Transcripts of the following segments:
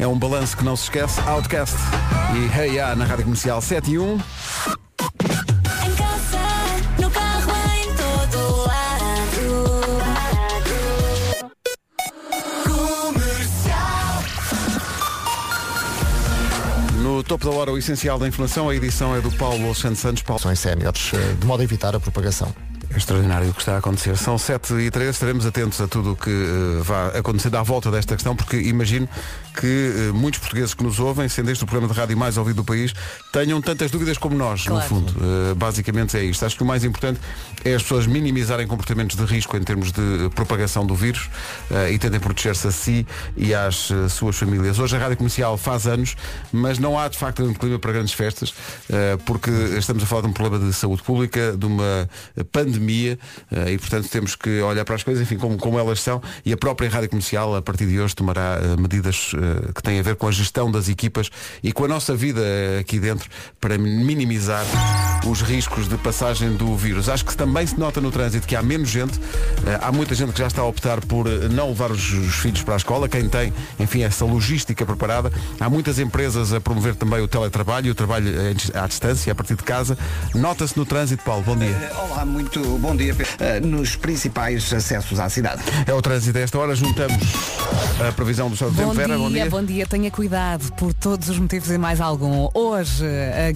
É um balanço que não se esquece. Outcast e Hey Ya na Rádio Comercial 7 e 1. Em casa, no topo da hora, o essencial da informação, a edição é do Paulo Alexandre Santos. Paulo. São séniores, eh, de modo a evitar a propagação. É extraordinário o que está a acontecer. São 7 e 3, estaremos atentos a tudo o que eh, vai acontecer à volta desta questão, porque imagino que eh, muitos portugueses que nos ouvem, sendo este o programa de rádio mais ouvido do país, tenham tantas dúvidas como nós, no Claro. fundo. Eh, basicamente é isto. Acho que o mais importante é as pessoas minimizarem comportamentos de risco em termos de propagação do vírus e tentem proteger-se a si e às suas famílias. Hoje a Rádio Comercial faz anos, mas não há de facto um clima para grandes festas, porque estamos a falar de um problema de saúde pública, de uma pandemia, eh, e portanto temos que olhar para as coisas, enfim, como, como elas são, e a própria Rádio Comercial, a partir de hoje, tomará eh, medidas eh, que têm a ver com a gestão das equipas e com a nossa vida aqui dentro para minimizar os riscos de passagem do vírus. Acho que também se nota no trânsito que há menos gente, há muita gente que já está a optar por não levar os, os filhos para a escola, quem tem, enfim, essa logística preparada. Há muitas empresas a promover também o teletrabalho o trabalho à distância, a partir de casa. Nota-se no trânsito, Paulo, bom dia. Olá, muito bom dia. Eh, Nos principais acessos à cidade. É o trânsito a esta hora, juntamos a previsão do estado do tempo. Bom Vera, dia, bom dia. bom dia, tenha cuidado por todos os motivos e mais algum. Hoje,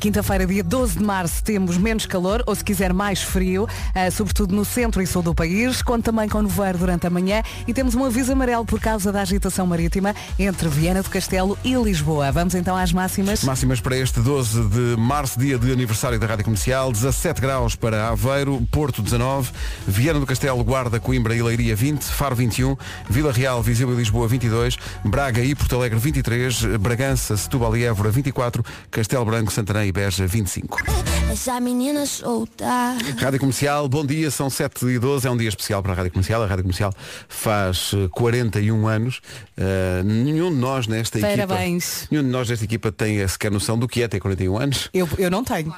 quinta-feira, dia 12 de março, temos menos calor, ou se quiser mais frio, eh, sobretudo no centro e sul do país, conta também com nevoeiro durante a manhã e temos um aviso amarelo por causa da agitação marítima entre Viana do Castelo e Lisboa. Vamos então às máximas. Máximas para este 12 de março, dia de aniversário da Rádio Comercial, 17 graus para Aveiro, Porto 19, Viana do Castelo, Guarda, Coimbra e Leiria 20, Faro 21, Vila Real, Viseu e Lisboa 22, Braga e Porto Alegre 23, Bragança, Setúbal e Évora 24, Castelo Branco, Santarém e Beja 25. Essa menina solta. Rádio Comercial, bom dia, são 7 e 12, é um dia especial para a Rádio Comercial. A Rádio Comercial faz eh, 41 anos. Eh, nenhum de nós nesta Parabéns. equipa. Nenhum de nós nesta equipa tem eh, sequer noção do que é ter 41 anos. Eu, eu não tenho.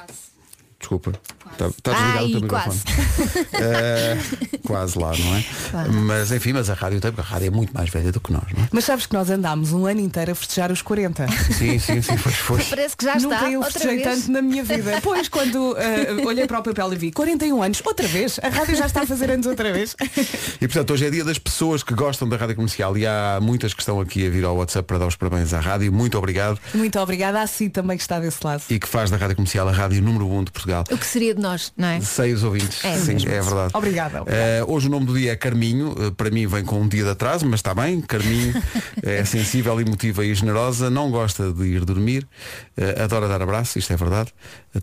Desculpa. Está, está desligado Ai, o teu microfone. quase. Eh, quase lá, não é? Mas enfim, mas a rádio tem, porque a rádio é muito mais velha do que nós, não é? Mas sabes que nós andámos um ano inteiro a festejar os 40. Sim, sim, sim, pois foi. Parece que já Nunca está. eu outra festejei vez. tanto na minha vida. Pois, quando eh, olhei para o papel e vi 41 anos, outra vez, a rádio já está a fazer anos outra vez. E portanto hoje é dia das pessoas que gostam da rádio comercial e há muitas que estão aqui a vir ao WhatsApp para dar os parabéns à rádio. Muito obrigado. Muito obrigada a si também que está desse lado. E que faz da rádio comercial a rádio número 1 de Portugal. O que seria de nós, não é? Sei os ouvintes. É Sim, mesmo. é verdade. Obrigada, obrigada. Eh, hoje o nome do dia é Carminho. Eh, para mim vem com um dia de atraso, mas está bem. Carminho é sensível, emotiva e generosa. Não gosta de ir dormir. Eh, adora dar abraço, isto é verdade.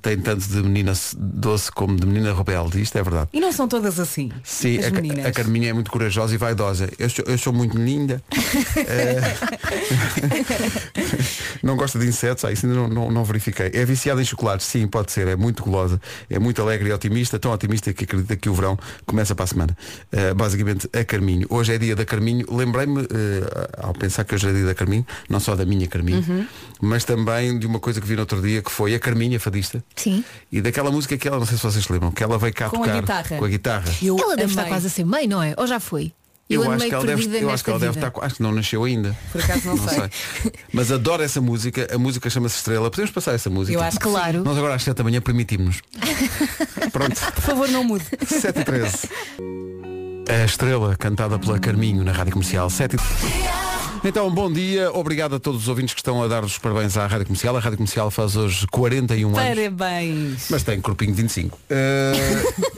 Tem tanto de menina doce como de menina rebelde, isto é verdade. E não são todas assim. Sim, as a, a Carminha é muito corajosa e vaidosa. Eu sou, eu sou muito linda. Eh, não gosta de insetos, ah, isso ainda não, não, não verifiquei. É viciada em chocolate, sim, pode ser. É muito golosa. É muito alegre e otimista, tão otimista que acredita que o verão começa para a semana. Eh, basicamente, a Carminho. Hoje é dia da Carminho. Lembrei-me, eh, ao pensar que hoje é dia da Carminho, não só da minha Carminho, Uhum. mas também de uma coisa que vi no outro dia, que foi a Carminha, fadista. Sim. E daquela música que ela, não sei se vocês se lembram, que ela veio cá Com a tocar guitarra. com a guitarra. Eu Ela deve estar quase a ser mãe, não é? Ou já foi? Eu, ando acho que ela deve, eu acho que ela deve estar. Acho que não nasceu ainda. Por acaso não, Não sei. sei. Mas adoro essa música. A música chama-se Estrela. Podemos passar essa música? Eu acho que Claro. sim. Nós agora às 7 da manhã permitimos. Pronto. Por favor, não mude. 7 e 13. A Estrela, cantada pela Carminho na Rádio Comercial. 7 e... Então, bom dia. Obrigado a todos os ouvintes que estão a dar os parabéns à Rádio Comercial. A Rádio Comercial faz hoje 41 anos. Parabéns. Mas tem corpinho de 25. Uh,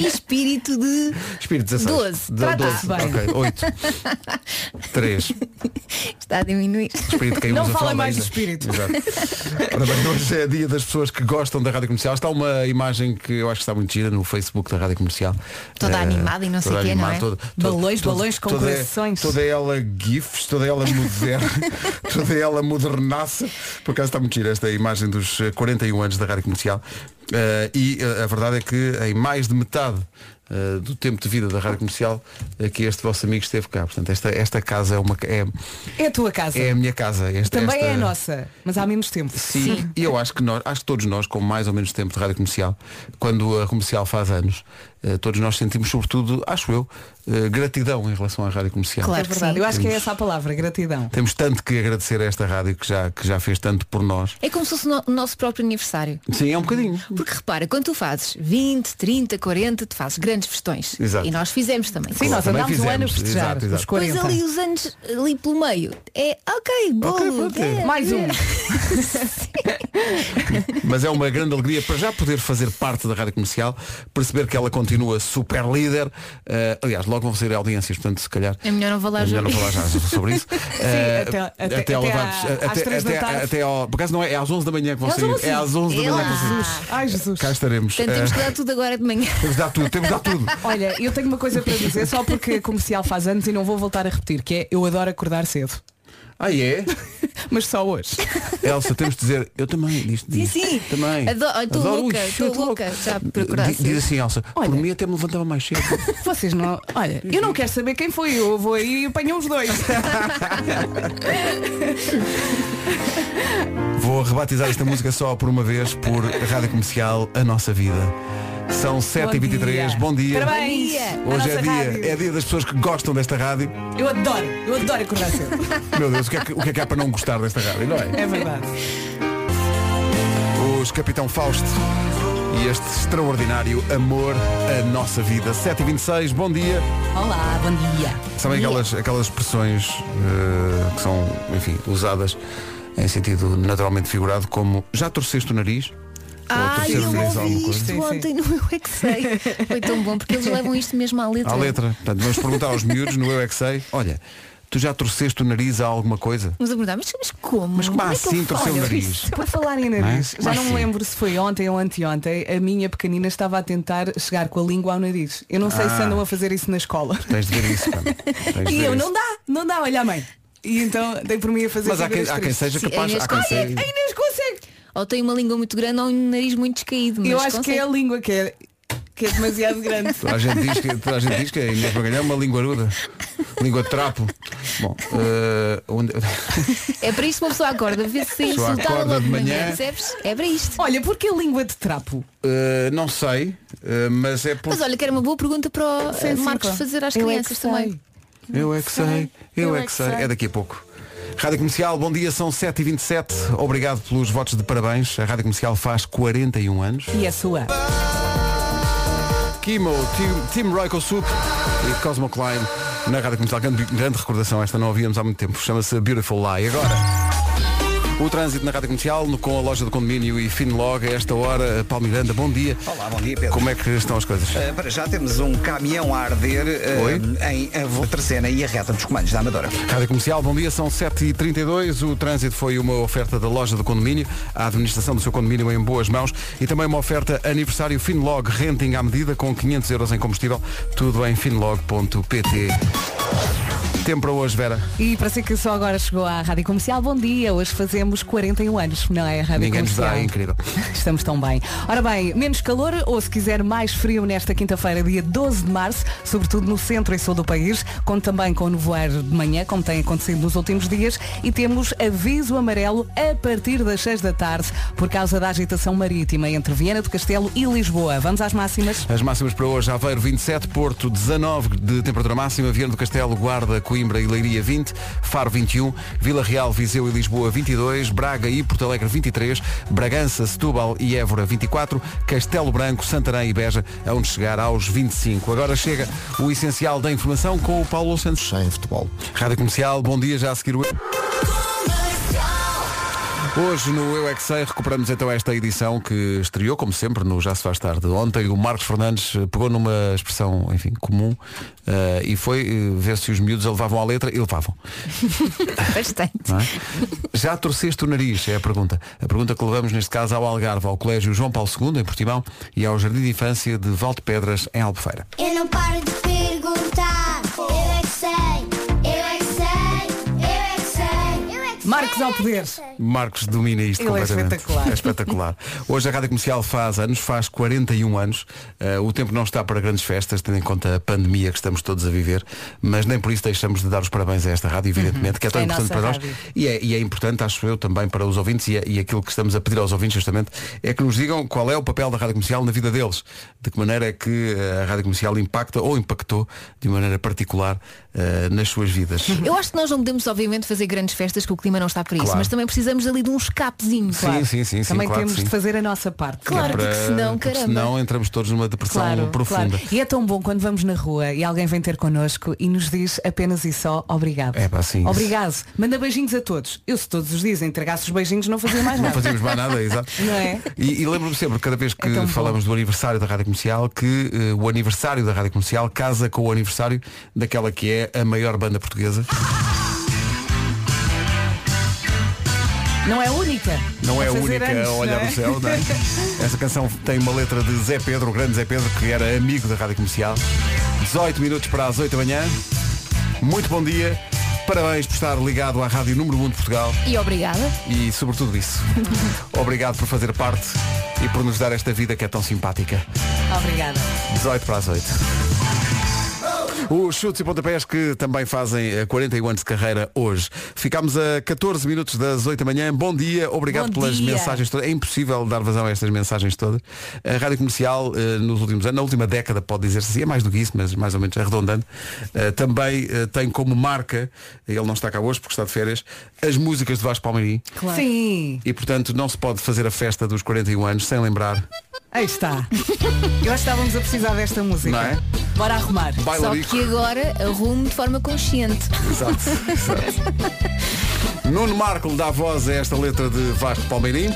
E espírito de. espírito 16. Doze. De- Trata-se 12. bem. Ok, 8. 3. Está a diminuir. Espírito que Não falem fralda mais de espírito. Exato. Ora bem, hoje é dia das pessoas que gostam da Rádio Comercial. Está uma imagem que eu acho que está muito gira no Facebook da Rádio Comercial. Toda Eh, animada e não sei toda quê, não é? toda- Balões, toda- balões com toda- corações. Toda ela gifs, toda ela moderna, toda ela modernaça. Por acaso está muito gira esta imagem dos eh, 41 anos da Rádio Comercial. Eh, e eh, a verdade é que em mais de metade eh, do tempo de vida da Rádio Comercial eh, que este vosso amigo esteve cá. Portanto, esta, esta casa é, uma, é, É a tua casa. é a minha casa. Esta- Também esta- é a nossa, mas há menos tempo. Sim, e eu acho que nós, acho que todos nós, com mais ou menos tempo de rádio comercial, quando a comercial faz anos, todos nós sentimos sobretudo, acho eu, eh, gratidão em relação à rádio comercial. Claro. É verdade. sim. Eu acho que é Temos- essa a palavra, gratidão. Temos tanto que agradecer a esta rádio que já, que já fez tanto por nós. É como se fosse o no- nosso próprio aniversário. Sim, é um bocadinho. Porque repara, quando tu fazes 20, 30, 40, tu fazes grandes festões. Exato. E nós fizemos também. Sim, nós Também andámos um ano a fizemos, festejar exato, exato. 40. ali os anos ali pelo meio. É ok, bolo. Ok, pronto, é. é, Mais um. é. Mas é uma grande alegria para já poder fazer parte da rádio comercial, perceber que ela continua super líder. Eh, aliás, logo vão sair audiências, portanto, se calhar. É melhor não falar É melhor não falar já sobre isso. Até- ao Por acaso não é, é às 11 da manhã que vão É às sair. 11. É às 11 da manhã que vão sair. Ai Jesus. Cá estaremos. Portanto, temos que dar tudo agora de manhã. temos de dar tudo, temos de dar tudo. Olha, eu tenho uma coisa para dizer só porque a comercial faz anos e não vou voltar a repetir, que é eu adoro acordar cedo. Ah, é? Mas só hoje. Elsa, temos de dizer, eu também, diz, Sim, diz. sim. Também. Estou Adoro. louca, Ui, estou eu tô louca. Já procurar Diz, diz assim, Elsa, Olha. por mim até me levantava mais cedo. Vocês não. Olha, eu não quero saber quem foi, eu vou aí e apanho os dois. Vou rebatizar esta música só por uma vez por Rádio Comercial A Nossa Vida. São 7h23, bom dia. Parabéns. Hoje é dia, é dia das pessoas que gostam desta rádio. Eu adoro, eu adoro acordar cedo. Meu Deus, o que, é que, o que é que há para não gostar desta rádio, não é? É verdade. Os Capitão Fausto e este extraordinário amor à nossa vida. 7h26, bom dia. Olá, bom dia. Sabem aquelas, aquelas expressões eh, que são, enfim, usadas em sentido naturalmente figurado, como já torceste o nariz? O eu ouvi isto Sim, sim. ontem no Eu É Que Sei. Foi tão bom, porque eles levam isto mesmo à letra. À letra. Portanto, vamos perguntar aos miúdos no Eu é que sei. Olha, tu já torceste o nariz a alguma coisa? Vamos perguntar, mas, mas como? Mas como é que assim eu torceu o nariz? Por falar em nariz, Não é? já não me sim. lembro se foi ontem ou anteontem, a minha pequenina estava a tentar chegar com a língua ao nariz. Eu não sei se Ah. andam a fazer isso na escola. Tens de ver isso, E eu, isso. não dá, não dá, olha a mãe. E então dei por mim a fazer Mas há quem, há quem seja Sim, capaz. a Inês Há quem seja-. Ou tem uma língua muito grande ou um nariz muito descaído. Eu acho que consegue. é a língua que é, que é demasiado grande. Toda a gente diz que, toda a gente diz que a Inês Magalhães é uma linguaruda. Língua de trapo. Bom, eh, onde- É para isso que uma pessoa acorda, vê se insultada acorda logo de manhã. Percebes? É para isto. Olha, porque a língua de trapo? eh, não sei, eh, mas é por. Mas olha, que era uma boa pergunta para o Marcos fazer às Eu é crianças que sei. também. Eu é que sei, eu é que sei. É daqui a pouco. Rádio Comercial, bom dia, são 7h27. Obrigado pelos votos de parabéns. A Rádio Comercial faz 41 anos. E a sua? Kimo, Team, Team Royco Soup e Cosmo Klein na Rádio Comercial. Grande, grande recordação, esta não ouvíamos há muito tempo. Chama-se Beautiful Lie. Agora, o trânsito na Rádio Comercial no- com a loja do condomínio e Finlog. A esta hora, Paulo Miranda, bom dia. Olá, bom dia, Pedro. Como é que estão as coisas? Uh, para já temos um caminhão a arder uh, em a Terceira e a reta dos comandos da Amadora. Rádio Comercial, bom dia, são 7h32. O trânsito foi uma oferta da loja do condomínio, a administração do seu condomínio em boas mãos e também uma oferta aniversário Finlog Renting à medida com 500 euros em combustível. Tudo em finlog.pt. Tempo para hoje, Vera. E para si que só agora chegou à Rádio Comercial, bom dia. Hoje fazemos 41 anos, não é? A Rádio Ninguém nos Comercial. dá, é incrível. Estamos tão bem. Ora bem, menos calor ou se quiser mais frio nesta quinta-feira, dia 12 de março, sobretudo no centro e sul do país, conto também com nevoeiro de manhã, como tem acontecido nos últimos dias, e temos aviso amarelo a partir das 6 da tarde por causa da agitação marítima entre Viana do Castelo e Lisboa. Vamos às máximas? As máximas para hoje, Aveiro 27, Porto 19 de temperatura máxima, Viana do Castelo, Guarda, Coimbra e Leiria 20, Faro 21, Vila Real, Viseu e Lisboa 22, Braga e Porto Alegre 23, Bragança, Setúbal e Évora 24, Castelo Branco, Santarém e Beja, onde chegar aos 25. Agora chega o essencial da informação com o Paulo Santos. Em futebol. Rádio Comercial, bom dia, já a seguir o... Hoje no Eu é Que Sei recuperamos então esta edição que estreou, como sempre, no Já Se Faz Tarde. Ontem o Marcos Fernandes eh, pegou numa expressão, enfim, comum eh, e foi eh, ver se os miúdos a levavam à letra e levavam. Bastante. é? Já torceste o nariz? É a pergunta. A pergunta que levamos neste caso ao Algarve, ao Colégio João Paulo II, em Portimão, e ao Jardim de Infância de Valde Pedras, em Albufeira. Eu não paro de perguntar. Marcos ao poder. Marcos domina isto Ele é completamente. espetacular. É espetacular. Hoje a Rádio Comercial faz anos, faz 41 anos. Uh, o tempo não está para grandes festas, tendo em conta a pandemia que estamos todos a viver, mas nem por isso deixamos de dar os parabéns a esta rádio, evidentemente, que é tão É importante para nós. E é, e é importante, acho eu, também para os ouvintes, e, é- e aquilo que estamos a pedir aos ouvintes justamente, é que nos digam qual é o papel da Rádio Comercial na vida deles. De que maneira é que uh, a Rádio Comercial impacta ou impactou de maneira particular uh, nas suas vidas. Eu acho que nós não podemos, obviamente, fazer grandes festas que o clima não está para isso, Claro. mas também precisamos ali de um escapezinho. Sim, sim, sim, sim, Também claro que temos sim. de fazer a nossa parte. Claro, Para- porque senão, porque caramba. senão entramos todos numa depressão Claro, profunda. claro. E é tão bom quando vamos na rua e alguém vem ter connosco e nos diz apenas e só obrigado. É pá, sim. Obrigado. Manda beijinhos a todos. Eu se todos os dias entregasse os beijinhos não fazia mais Não nada. fazíamos mais nada, exato. Não é? E, e lembro-me sempre, cada vez que É tão bom. falamos do aniversário da Rádio Comercial, que eh, o aniversário da Rádio Comercial casa com o aniversário daquela que é a maior banda portuguesa. Não é a única. Não é única anos, a olhar não é? o céu, não é? Esta canção tem uma letra de Zé Pedro, o grande Zé Pedro, que era amigo da Rádio Comercial. 18 minutos para as 8 da manhã. Muito bom dia. Parabéns por estar ligado à Rádio Número 1 de Portugal. E obrigada. e sobretudo isso. Obrigado por fazer parte e por nos dar esta vida que é tão simpática. Obrigada. 18 para as 8. Os chutes e pontapés que também fazem eh, 41 anos de carreira hoje. Ficámos a 14 minutos das 8 da manhã. Bom dia, obrigado Bom pelas dia. mensagens todas. É impossível dar vazão a estas mensagens todas. A Rádio Comercial, eh, nos últimos anos, na última década, pode dizer-se assim, é mais do que isso, mas mais ou menos arredondando, eh, também eh, tem como marca, ele não está cá hoje porque está de férias, as músicas de Vasco Palmeirim. Sim. E portanto não se pode fazer a festa dos 41 anos sem lembrar. Aí está. Eu acho que estávamos a precisar desta música. Não é? Bora arrumar. Só que agora arrumo de forma consciente. Exato, exato. Nuno Marco dá voz a esta letra de Vasco Palmeirim.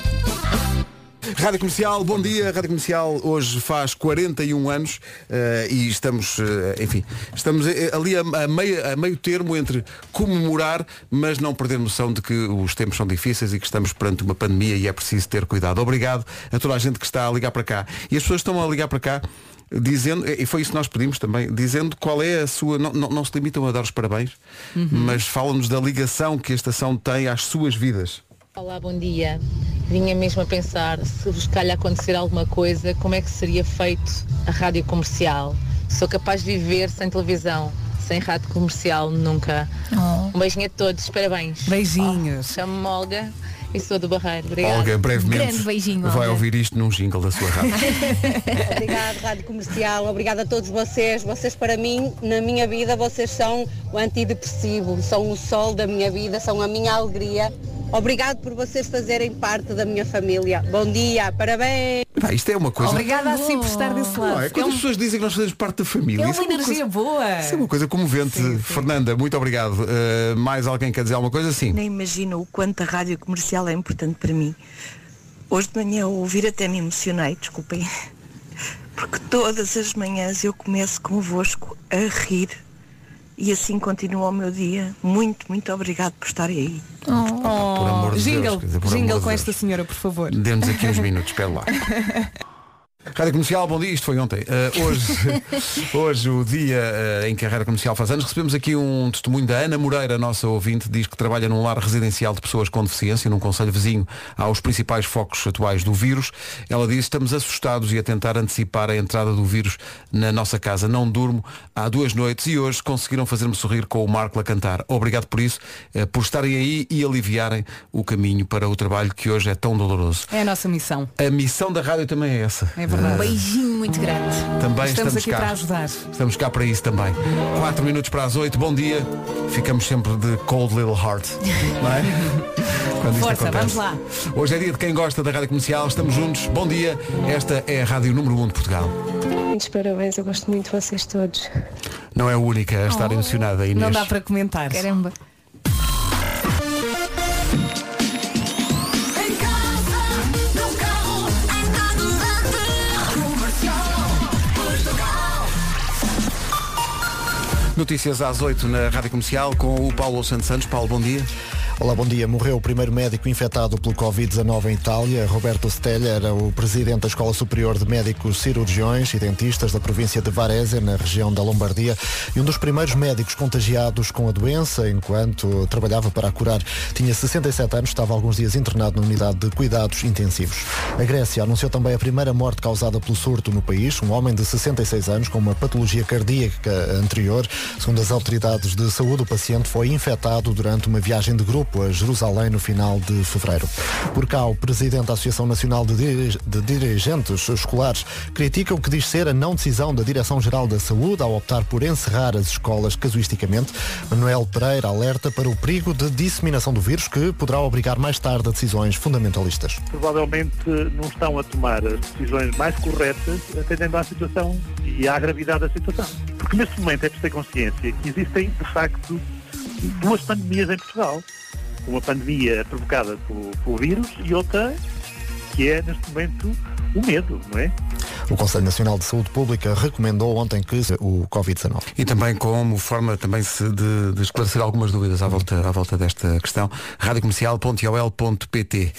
Rádio Comercial, bom dia. Rádio Comercial hoje faz 41 anos eh, e estamos, eh, enfim, estamos eh, ali a, a meio, a meio termo entre comemorar, mas não perder noção de que os tempos são difíceis e que estamos perante uma pandemia e é preciso ter cuidado. Obrigado a toda a gente que está a ligar para cá. E as pessoas estão a ligar para cá dizendo, e foi isso que nós pedimos também, dizendo qual é a sua, não, não, não se limitam a dar os parabéns, mas falam-nos da ligação que a estação tem às suas vidas. Olá, bom dia. Vinha mesmo a pensar se vos calhar acontecer alguma coisa, como é que seria feito a rádio comercial? Sou capaz de viver sem televisão, sem rádio comercial nunca. Um beijinho a todos, parabéns. Beijinhos. Oh, Chamo-me Olga e sou do Barreiro. Obrigada. Olga, brevemente, Grande beijinho, vai Olga. ouvir isto num jingle da sua rádio. Obrigado, Rádio Comercial. Obrigada a todos vocês. Vocês, para mim, na minha vida, vocês são o antidepressivo, são o sol da minha vida, são a minha alegria. Obrigado por vocês fazerem parte da minha família. Bom dia, parabéns! Pá, isto é uma coisa. Obrigada assim por estar desse lado. Não, é quando É as um- pessoas dizem que nós fazemos parte da família. é isso uma energia coisa, boa. isso é uma coisa comovente. Sim, sim. Fernanda, muito obrigado. Uh, mais alguém quer dizer alguma coisa? Sim. Nem imagino o quanto a rádio comercial é importante para mim. Hoje de manhã ao ouvir até me emocionei, desculpem. Porque todas as manhãs eu começo convosco a rir. E assim continua o meu dia. Muito, muito obrigado por estarem aí. Por amor de jingle, Deus. dizer, por amor jingle de com Deus. esta senhora, por favor. Dê-nos aqui uns minutos, espera lá. Rádio Comercial, bom dia, isto foi ontem. Uh, hoje, hoje, o dia uh, em que a Rádio Comercial faz anos, recebemos aqui um testemunho da Ana Moreira, nossa ouvinte, diz que trabalha num lar residencial de pessoas com deficiência, num conselho vizinho aos principais focos atuais do vírus. Ela diz, estamos assustados e a tentar antecipar a entrada do vírus na nossa casa. Não durmo há duas noites e hoje conseguiram fazer-me sorrir com o Marco a cantar. Obrigado por isso, uh, por estarem aí e aliviarem o caminho para o trabalho que hoje é tão doloroso. É a nossa missão. A missão da rádio também é essa. É verdade. Um beijinho muito grande. Também Estamos estamos, aqui cá. para ajudar. Estamos cá para isso também. 4 minutos para as 8, bom dia. Ficamos sempre de Cold Little Heart. Não é? Quando isto Força, acontece. vamos lá. Hoje é dia de quem gosta da rádio comercial. Estamos juntos. Bom dia. Esta é a rádio número 1 de Portugal. Muitos parabéns, eu gosto muito de vocês todos. Não é a única a estar emocionada, Inês. Não dá para comentar. Caramba. Notícias às 8 na Rádio Comercial com o Paulo Santos Santos. Paulo, bom dia. Olá, bom dia. Morreu o primeiro médico infectado pelo Covid-19 em Itália. Roberto Stella era o presidente da Escola Superior de Médicos Cirurgiões e Dentistas da província de Varese, na região da Lombardia, e um dos primeiros médicos contagiados com a doença enquanto trabalhava para a curar. Tinha 67 anos, estava alguns dias internado na unidade de cuidados intensivos. A Grécia anunciou também a primeira morte causada pelo surto no país, um homem de 66 anos com uma patologia cardíaca anterior. Segundo as autoridades de saúde, o paciente foi infectado durante uma viagem de grupo a Jerusalém no final de fevereiro. Por cá, o presidente da Associação Nacional de, Diri- de Dirigentes Escolares critica o que diz ser a não decisão da Direção-Geral da Saúde ao optar por encerrar as escolas casuisticamente. Manuel Pereira alerta para o perigo de disseminação do vírus que poderá obrigar mais tarde a decisões fundamentalistas. provavelmente não estão a tomar as decisões mais corretas atendendo à situação e à gravidade da situação. Porque neste momento é preciso ter consciência que existem, de facto, duas pandemias em Portugal. Uma pandemia provocada pelo, pelo vírus e outra que é, neste momento, o medo, não é? O Conselho Nacional de Saúde Pública recomendou ontem que o Covid-19. E também como forma também se de, de esclarecer algumas dúvidas à volta, à volta desta questão, radiocomercial.ol.pt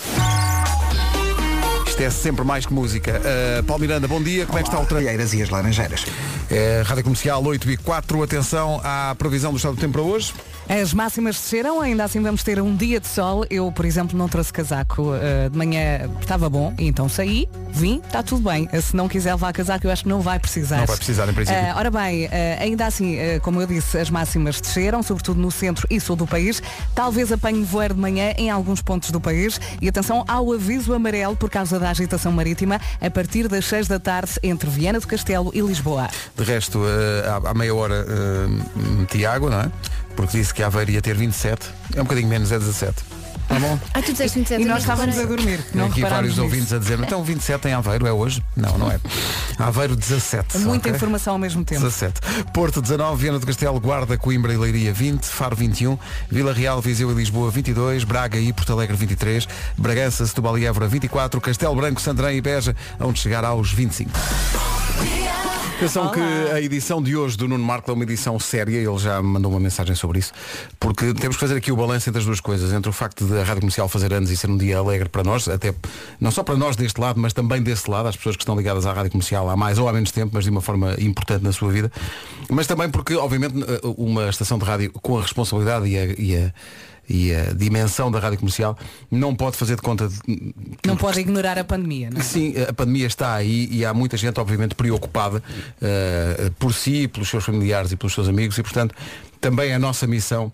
Isto é sempre mais que música. Uh, Paulo Miranda, bom dia. Como é que está o trânsito? e as Laranjeiras. É, Rádio Comercial 8 e 4. Atenção à previsão do estado do tempo para hoje. As máximas desceram, ainda assim vamos ter um dia de sol. Eu, por exemplo, não trouxe casaco eh, de manhã, estava bom, então saí, vim, está tudo bem. Eh, Se não quiser levar casaco, eu acho que não vai precisar. Não vai precisar, em princípio. Eh, ora bem, ainda assim, como eu disse, as máximas desceram, sobretudo no centro e sul do país. Talvez apanhe voeiro de manhã em alguns pontos do país. E atenção ao aviso amarelo por causa da agitação marítima a partir das 6 da tarde entre Viana do Castelo e Lisboa. De resto, uh, há, há meia hora uh, meti água, não é? Porque disse que a Aveiro ia ter 27. É um bocadinho menos, é 17. Tá bom? Ah, tu disseste 27 E nós estávamos a dormir. Tem aqui vários nisso. ouvintes a dizer, então 27 em Aveiro é hoje? Não, não é. Aveiro 17. Muita ok? informação ao mesmo tempo. 17. Porto 19, Viana do Castelo, Guarda, Coimbra e Leiria 20, Faro 21, Vila Real, Viseu e Lisboa 22, Braga e Porto Alegre 23, Bragança, Setúbal e Évora 24, Castelo Branco, Santarém e Beja, onde chegar aos 25. Atenção que a edição de hoje do Nuno Marco é uma edição séria, ele já me mandou uma mensagem sobre isso, porque temos que fazer aqui o balanço entre as duas coisas, entre o facto de a Rádio Comercial fazer anos e ser um dia alegre para nós, até não só para nós deste lado, mas também desse lado, as pessoas que estão ligadas à Rádio Comercial há mais ou há menos tempo, mas de uma forma importante na sua vida, mas também porque, obviamente, uma estação de rádio com a responsabilidade e a, e a- e a dimensão da rádio comercial não pode fazer de conta de, Não pode ignorar a pandemia, não é? Sim, a pandemia está aí e há muita gente, obviamente, preocupada eh, por si, pelos seus familiares e pelos seus amigos e, portanto, também a nossa missão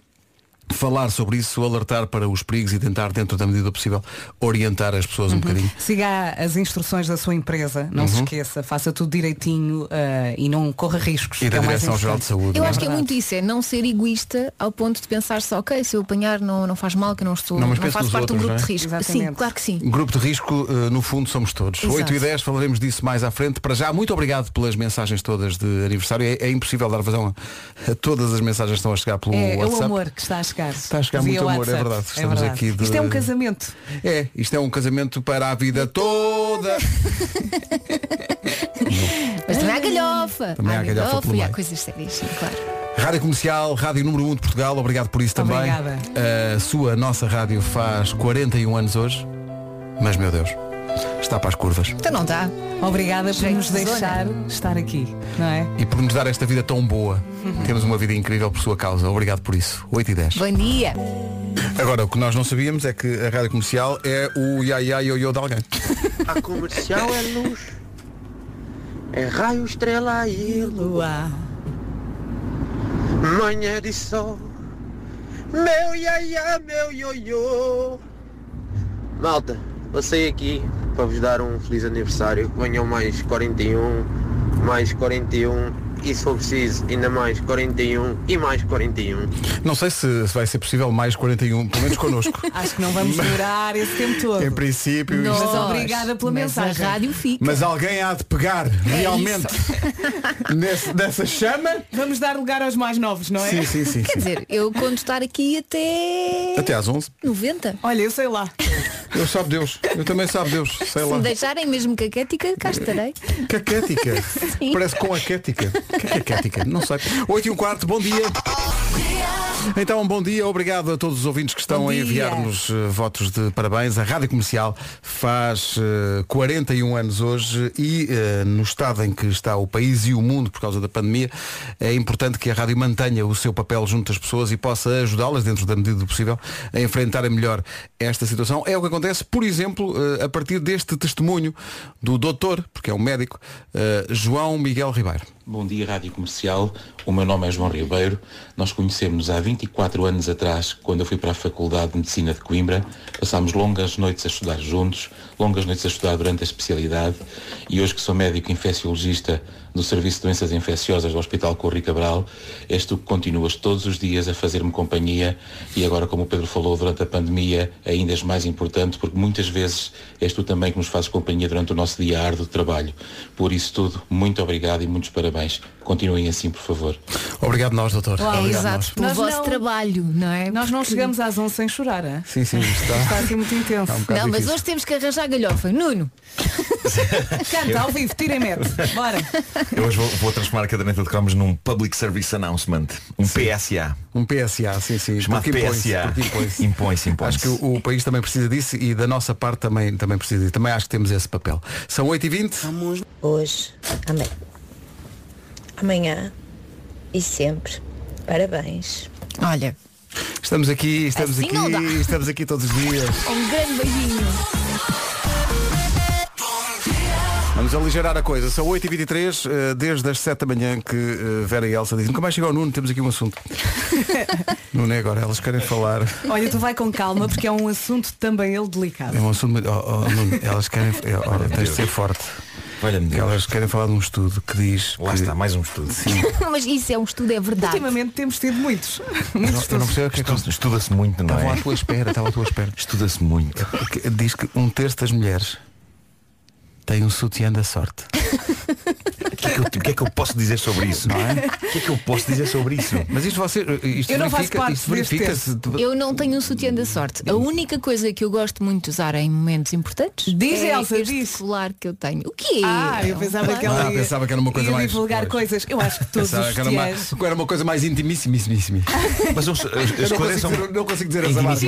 falar sobre isso, alertar para os perigos e tentar, dentro da medida possível, orientar as pessoas um bocadinho. Siga as instruções da sua empresa, não se Uhum. esqueça, faça tudo direitinho eh, e não corra riscos. E da é Direção-Geral de Saúde. Eu não é? acho que é muito isso, é não ser egoísta ao ponto de pensar só, ok, se eu apanhar não, não faz mal, que eu não estou, Não, não, faço parte de um grupo é? de risco. Exatamente. Sim, claro que sim. Grupo de risco, eh, no fundo, somos todos. Exato. 8 e 10, falaremos disso mais à frente. Para já, muito obrigado pelas mensagens todas de aniversário. É, é impossível dar vazão a, a todas as mensagens que estão a chegar pelo É, é o WhatsApp. amor que está a chegar. Está a chegar Via muito amor, é verdade. Estamos verdade. aqui de- Isto é um casamento. É, isto é um casamento para a vida toda. Mas também há galhofa. Também há galhofa pelo e há coisas sérias, claro. Rádio Comercial, Rádio Número 1 de Portugal, obrigado por isso também. Obrigada. A sua, nossa rádio faz 41 anos hoje, mas meu Deus, está para as curvas. Então não dá. Obrigada por Jeito nos de deixar estar aqui, não é? E por nos dar esta vida tão boa. Temos uma vida incrível por sua causa. Obrigado por isso. 8 e 10. Bom dia. Agora, o que nós não sabíamos é que a rádio comercial é o ia ia ioiô de alguém. A comercial é luz, é raio, estrela e lua. Manhã de sol, meu iaia, meu ioiô. Malta, passei aqui para vos dar um feliz aniversário. Venham mais 41, mais 41 e se for preciso ainda mais 41 e mais 41. Não sei se, se vai ser possível mais 41, pelo menos connosco. Acho que não vamos durar esse tempo todo. Em princípio, Mas isto- obrigada pela Mas mensagem. a rádio fica. Mas alguém há de pegar realmente nesse- nessa chama. Vamos dar lugar aos mais novos, não é? Sim, sim, sim. Quer sim. dizer, eu conto estar aqui até Até às 11. 90. Olha, eu sei lá. Eu sabe Deus. Eu também sabe Deus. Sei Se lá. me deixarem mesmo caquética, cá estarei. Caquética. Sim. Parece com a quética. Que que Kética? Não sei. 8 e um quarto, bom dia. Então, bom dia, obrigado a todos os ouvintes que estão a enviar-nos eh, votos de parabéns. A Rádio Comercial faz eh, 41 anos hoje e eh, no estado em que está o país e o mundo por causa da pandemia, é importante que a rádio mantenha o seu papel junto às pessoas e possa ajudá-las, dentro da medida do possível, a enfrentarem melhor esta situação. É o que acontece, por exemplo, a partir deste testemunho do doutor, porque é um médico, João Miguel Ribeiro. Bom dia, Rádio Comercial. O meu nome é João Ribeiro. Nós conhecemos há 24 anos atrás, quando eu fui para a Faculdade de Medicina de Coimbra. Passámos longas noites a estudar juntos, longas noites a estudar durante a especialidade. E hoje que sou médico infecciologista do Serviço de Doenças Infecciosas do Hospital Corri Cabral, és tu que continuas todos os dias a fazer-me companhia e agora, como o Pedro falou, durante a pandemia, ainda és mais importante, porque muitas vezes és tu também que nos fazes companhia durante o nosso dia árduo de trabalho. Por isso tudo, muito obrigado e muitos parabéns. Continuem assim, por favor. Obrigado nós, doutor. Uau, É Obrigado exato, nós. pelo Nós vosso não- trabalho, não é? Nós não Porque- chegamos às 11 sem chorar, hein? Sim, sim, está. Está assim muito intenso. Um Não, mas difícil. hoje temos que arranjar galhofa. Nuno, Canta ao vivo, tira e mete. Bora. Eu hoje vou, vou transformar a caderneta de cromos num Public Service Announcement, um PSA. Um PSA, sim, sim. Chamado porque impõe-se, PSA. impõe-se. Impõe-se, impõe-se. Acho que o, o país também precisa disso e da nossa parte também, também precisa disso. Também acho que temos esse papel. São 8h20. Hoje, amanhã. Amanhã e sempre. Parabéns. olha, Estamos aqui, estamos Assim aqui, estamos aqui todos os dias. um grande beijinho. Vamos aligerar a coisa. São 8h23, eh, desde as 7 da manhã que eh, Vera e Elsa dizem, nunca mais chegou o Nuno, temos aqui um assunto. Nuno é agora, elas querem falar. Olha, tu vai com calma porque é um assunto também ele delicado. É um assunto muito. Oh, oh, Nuno, elas querem. é, Ora, tens de ser forte. Olha-me Deus. Elas querem falar de um estudo que diz. Lá que- está, mais um estudo. Sim. Mas isso é um estudo, é verdade. Ultimamente temos tido muitos. Eu não, não percebo que é que Estu- Estuda-se muito, não Estavam à é? tua espera, estava à tua espera. Estuda-se muito. Que Diz que um terço das mulheres tem um sutiã da sorte. O que, é que eu, que é que eu posso dizer sobre isso? Não é? O que é que eu posso dizer sobre isso? Mas isto você. Isto Eu não faço parte isto deste verifica-se. Eu não tenho um sutiã da sorte. A única coisa que eu gosto muito de usar em momentos importantes Diz, é Elsa, este diz. colar que eu tenho. O quê? Ah, eu pensava que ela Ah, ia, pensava que era uma coisa ia mais- divulgar pois. coisas. Eu acho que todos Pensava os que era uma, era uma coisa mais intimíssima. Mas os, as não coisas consigo, são. dizer, não consigo dizer essa marca.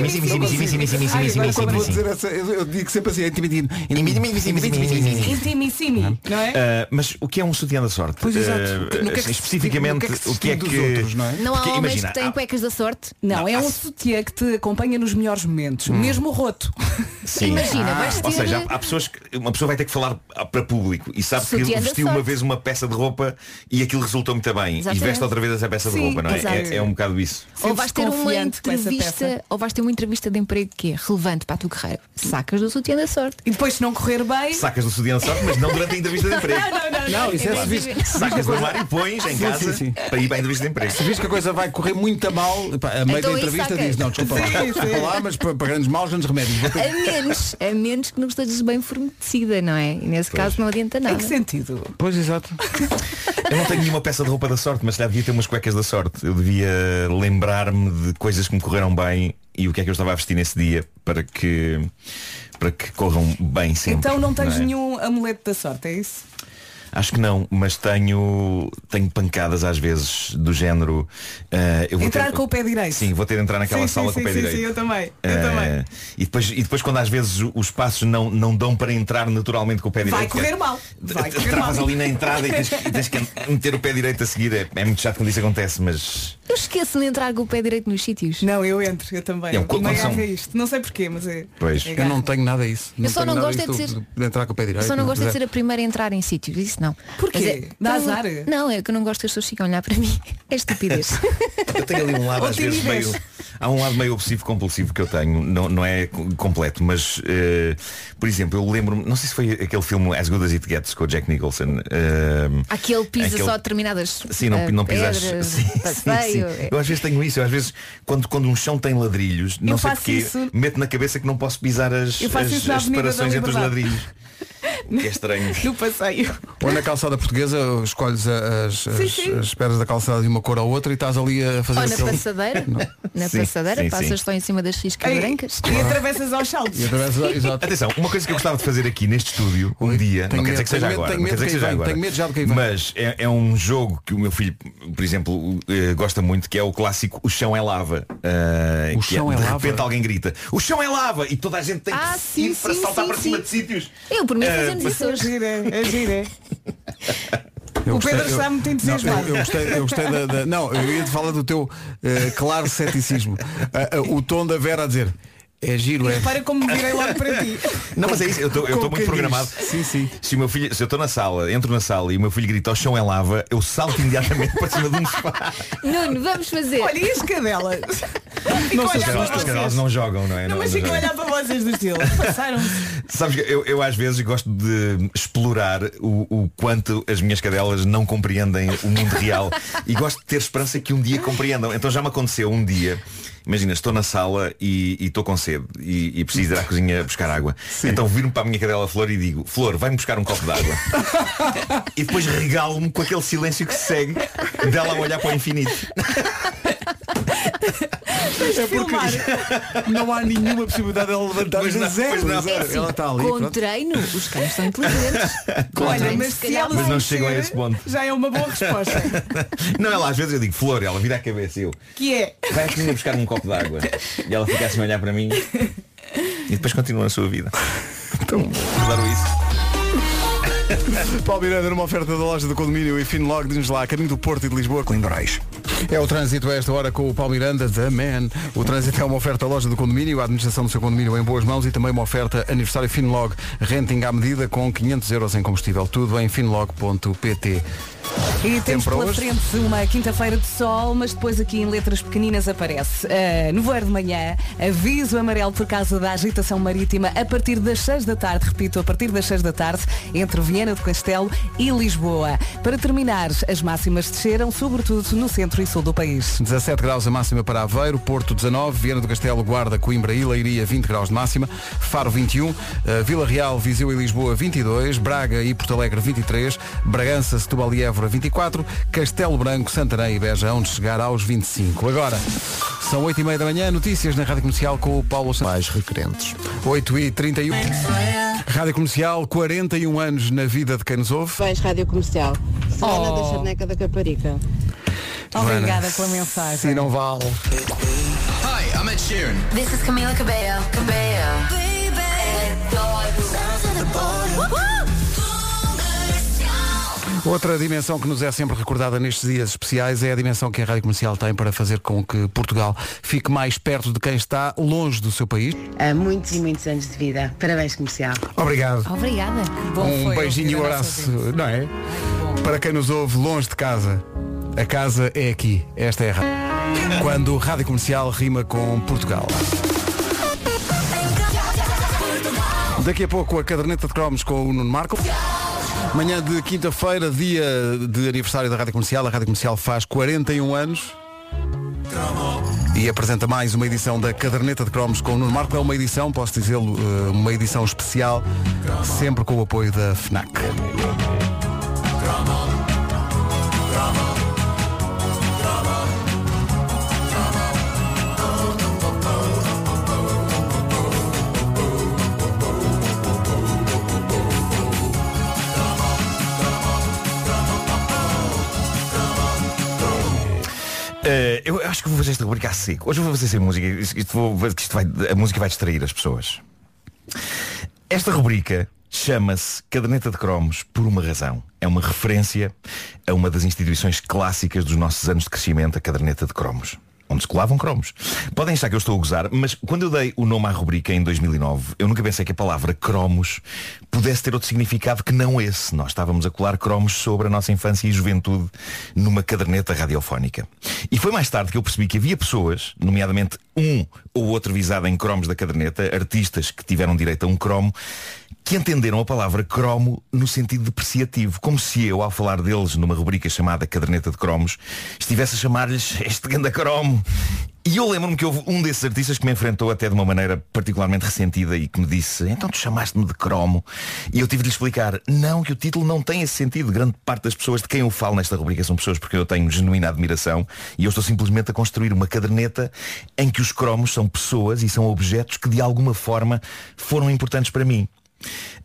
Ai, agora quando vou dizer essa, eu, digo sempre assim, é intimidino. Intimissimi, não é? Ah, mas o que é um sutiã da sorte? Pois, exato. No que é que se- especificamente, no que é que o que é que. outros, não é? Não há Porque homens imagina, que têm há- cuecas da sorte? Não, Não, é um há- sutiã que te acompanha nos melhores momentos, mesmo o roto. Sim. Imagina, Ah, vais Ou ter- seja, há há pessoas que uma pessoa vai ter que falar para público e sabe que Sutiã da vestiu uma vez uma peça de roupa e aquilo resultou muito bem Exatamente. e veste outra vez essa peça de Sim, roupa, não é? É, é um bocado isso. Ou vais ter uma entrevista, ou vais ter uma entrevista de emprego que é relevante para a tua carreira. Sacas do sutiã da sorte. E depois se não correr bem. Sacas do sutiã de sorte, mas não durante a entrevista de emprego. Não, não, não. Não, isso é Claro. serviço. Sacas do armário e pões em casa sim, sim. para ir para a entrevista de emprego. Se vês que a coisa vai correr muito a mal, pá, a meio Então da entrevista diz, não, desculpa lá, desculpa lá, mas para, para grandes maus, grandes remédios. Vou ter- A menos, a menos que não estejas bem fornecida, não é? E nesse caso não adianta nada. Em que sentido? Pois exato. Eu não tenho nenhuma peça de roupa da sorte, mas se calhar devia ter umas cuecas da sorte. Eu devia lembrar-me de coisas que me correram bem e o que é que eu estava a vestir nesse dia para que para que corram bem sempre. Então não tens é? nenhum amuleto da sorte, é isso? Acho que não, mas tenho tenho pancadas às vezes do género eu vou Entrar ter- com o pé direito. Sim, vou ter de entrar naquela sim, sala sim, com o pé sim, direito. Sim, eu também. Eu Eh, também. e, depois, e depois quando às vezes os passos não, não dão para entrar naturalmente com o pé Vai direito. correr mal. Vai correr mal. Travas ali na entrada e tens, que- e tens que meter o pé direito a seguir. É, é muito chato quando isso acontece, mas. Eu esqueço de entrar com o pé direito nos sítios. Não, eu entro, eu também. É, Eu quando também são- isto. Não sei porquê, mas é. Pois. é Eu não tenho nada disso. Eu só não gosto é de ser- de entrar com o pé direito. Eu só não gosto é de ser a primeira a entrar em sítios, isso não. Porquê? Mas é- Dá azar? Não, é que eu não gosto que as pessoas fiquem a olhar para mim. É estupidez. Eu tenho ali um lado às vezes meio. Há um lado meio obsessivo compulsivo que eu tenho, não, não é co- completo, mas eh, por exemplo, eu lembro-me, não sei se foi aquele filme As Good As It Gets com o Jack Nicholson. eh, Aquele pisa Aquele- só determinadas Sim, não, eh, não pisas. pedras, Sim, sim, passeio. sim. Eu às vezes tenho isso, eu às vezes quando, quando um chão tem ladrilhos, não Eu sei faço porquê, isso. meto na cabeça que não posso pisar as, as, as separações entre os Liberdade. Que é estranho. No passeio. Ou na calçada portuguesa escolhes as, as, sim. as pedras da calçada de uma cor ou outra e estás ali a fazer Ou na aquele- passadeira. Na Sim, passadeira, sim, passas sim. só em cima das riscas Ei, brancas. E atravessas aos saltos. E através exato. Atenção, uma coisa que eu gostava de fazer aqui neste estúdio um dia, tenho não quer dizer que seja tenho medo, agora, tenho medo que de seja vem, agora. tenho medo já de quem vem. Mas é, é um jogo que o meu filho, por exemplo, eh, gosta muito, que é o clássico O chão é lava. Eh, O que chão é de lava? repente alguém grita, o chão é lava! E toda a gente tem Ah, que sim, ir para sim, saltar sim, para cima de sítios. Eu, por mim, Eh, fazemos mas- isso É hoje. gira, é gira. Eu O Pedro gostei- está eu- muito não, entusiasmado. eu, eu gostei, eu gostei da, da- Não, eu ia te falar do teu eh, claro ceticismo. Ah, ah, o tom da Vera a dizer. É giro, é. Para como me virei logo para ti. Não, mas é isso, eu estou muito programado. Sim, sim. Se o meu filho, se eu estou na sala, entro na sala e o meu filho grita o chão é lava, eu salto imediatamente para cima de um sofá. Nuno, vamos fazer. Olha, e as cadelas? Ficam a As olhar cadelas- não jogam, não é? Não, mas não ficam a jogam. olhar para vocês do estilo. Passaram-se. Sabes que eu, eu às vezes gosto de explorar o, o quanto as minhas cadelas não compreendem o mundo real e gosto de ter esperança que um dia compreendam. Então já me aconteceu um dia, imagina, estou na sala e estou com sede e, e preciso ir à cozinha buscar água. Então viro-me para a minha cadela Flor e digo, Flor, vai-me buscar um copo de água. e depois regalo-me com aquele silêncio que se segue dela a olhar para o infinito. É porque não há nenhuma possibilidade dela levantar Pois não, zero, pois não. É assim, Ela está ali. com pronto. treino, os cães são inteligentes. Com Olha, mas se ela Mas não chegam a esse ponto. Já é uma boa resposta. Não, ela às vezes eu digo, Flor, ela vira a cabeça e eu, Que é. vai à cozinha buscar um copo de água. E ela fica assim a olhar para mim e depois continua a sua vida. Então, Adoro isso. Paulo Miranda numa oferta da loja do condomínio e Finlog diz lá, a caminho do Porto e de Lisboa, Coimbrões. É o trânsito a esta hora com o Paulo Miranda, The Man. O trânsito é uma oferta da loja do condomínio, a administração do seu condomínio em boas mãos e também uma oferta aniversário Finlog, renting à medida com 500 euros em combustível. Tudo em finlog.pt. E temos pela hoje? frente uma quinta-feira de sol, mas depois aqui em letras pequeninas aparece uh, nevoeiro de manhã, aviso amarelo por causa da agitação marítima a partir das 6 da tarde, repito, a partir das 6 da tarde, entre Viena do Castelo e Lisboa. Para terminar, as máximas desceram, sobretudo no centro e sul do país. 17 graus a máxima para Aveiro, Porto 19, Viana do Castelo, Guarda, Coimbra e Leiria 20 graus de máxima, Faro 21, eh, Vila Real, Viseu e Lisboa 22, Braga e Porto Alegre 23, Bragança, Setúbal e Évora 24, Castelo Branco, Santarém e Beja onde chegar aos 25. Agora, são 8 e meia da manhã, notícias na Rádio Comercial com o Paulo Santos. Mais requerentes. 8 e 31. Rádio Comercial, 41 anos na vida de quem nos ouve. Vais Rádio Comercial. Joana Oh. da Charneca da Caparica. Obrigada pela mensagem. Sim, não vale. Hi, I'm Ed Sheeran. This is Camila Cabello. Cabello. Outra dimensão que nos é sempre recordada nestes dias especiais é a dimensão que a Rádio Comercial tem para fazer com que Portugal fique mais perto de quem está longe do seu país. Há muitos e muitos anos de vida. Parabéns, comercial. Obrigado. Obrigada. Bom um foi beijinho e um abraço, não é? Para quem nos ouve longe de casa, a casa é aqui. Esta é a rádio. Quando Rádio Comercial rima com Portugal. Daqui a pouco a caderneta de cromos com o Nuno Marco. Manhã de quinta-feira, dia de aniversário da Rádio Comercial. A Rádio Comercial faz 41 anos. E apresenta mais uma edição da Caderneta de Cromos com o Nuno Marco. É uma edição, posso dizê-lo, eh, uma edição especial, sempre com o apoio da FNAC. Eh, eu acho que vou fazer esta rubrica a seco. Hoje vou fazer sem música. Isto, vou- isto vai, a música vai distrair as pessoas. Esta rubrica chama-se Caderneta de Cromos por uma razão. É uma referência a uma das instituições clássicas dos nossos anos de crescimento, a Caderneta de Cromos. Onde se colavam cromos. Podem achar que eu estou a gozar, mas quando eu dei o nome à rubrica em 2009, eu nunca pensei que a palavra cromos pudesse ter outro significado que não esse. Nós estávamos a colar cromos sobre a nossa infância e juventude numa caderneta radiofónica. E foi mais tarde que eu percebi que havia pessoas, nomeadamente um ou outro visado em cromos da caderneta, artistas que tiveram direito a um cromo, que entenderam a palavra cromo no sentido depreciativo, como se eu, ao falar deles numa rubrica chamada Caderneta de Cromos, estivesse a chamar-lhes este ganda cromo. E eu lembro-me que houve um desses artistas que me enfrentou até de uma maneira particularmente ressentida e que me disse, então tu chamaste-me de cromo. E eu tive de lhe explicar, não, que o título não tem esse sentido. Grande parte das pessoas de quem eu falo nesta rubrica são pessoas porque eu tenho genuína admiração e eu estou simplesmente a construir uma caderneta em que os cromos são pessoas e são objetos que de alguma forma foram importantes para mim.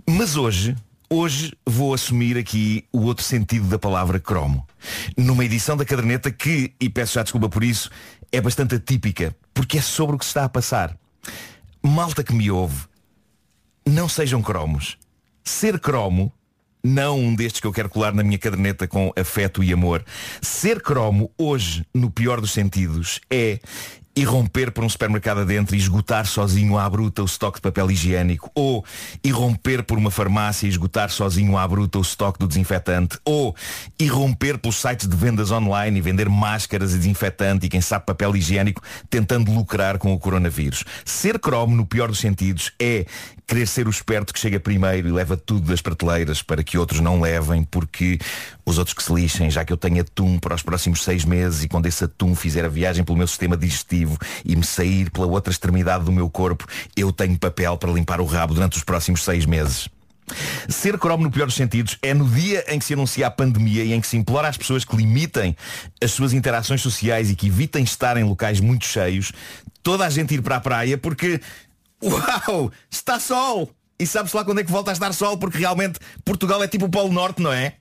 Mas hoje, hoje vou assumir aqui o outro sentido da palavra cromo. Numa edição da caderneta que, e peço já desculpa por isso, é bastante atípica, porque é sobre o que se está a passar. Malta que me ouve, não sejam cromos. Ser cromo, não um destes que eu quero colar na minha caderneta com afeto e amor. Ser cromo, hoje, no pior dos sentidos, é irromper por um supermercado adentro e esgotar sozinho à bruta o estoque de papel higiênico, ou irromper por uma farmácia e esgotar sozinho à bruta o estoque do desinfetante, ou irromper pelos sites de vendas online e vender máscaras e desinfetante e quem sabe papel higiênico tentando lucrar com o coronavírus. Ser cromo, no pior dos sentidos, é querer ser o esperto que chega primeiro e leva tudo das prateleiras para que outros não levem, porque os outros que se lixem, já que eu tenho atum para os próximos seis meses e quando esse atum fizer a viagem pelo meu sistema digestivo e me sair pela outra extremidade do meu corpo, eu tenho papel para limpar o rabo durante os próximos seis meses. Ser cromo no pior dos sentidos é no dia em que se anuncia a pandemia e em que se implora às pessoas que limitem as suas interações sociais e que evitem estar em locais muito cheios, toda a gente ir para a praia porque, uau, está sol! E sabe-se lá quando é que volta a estar sol porque realmente Portugal é tipo o Polo Norte, não é?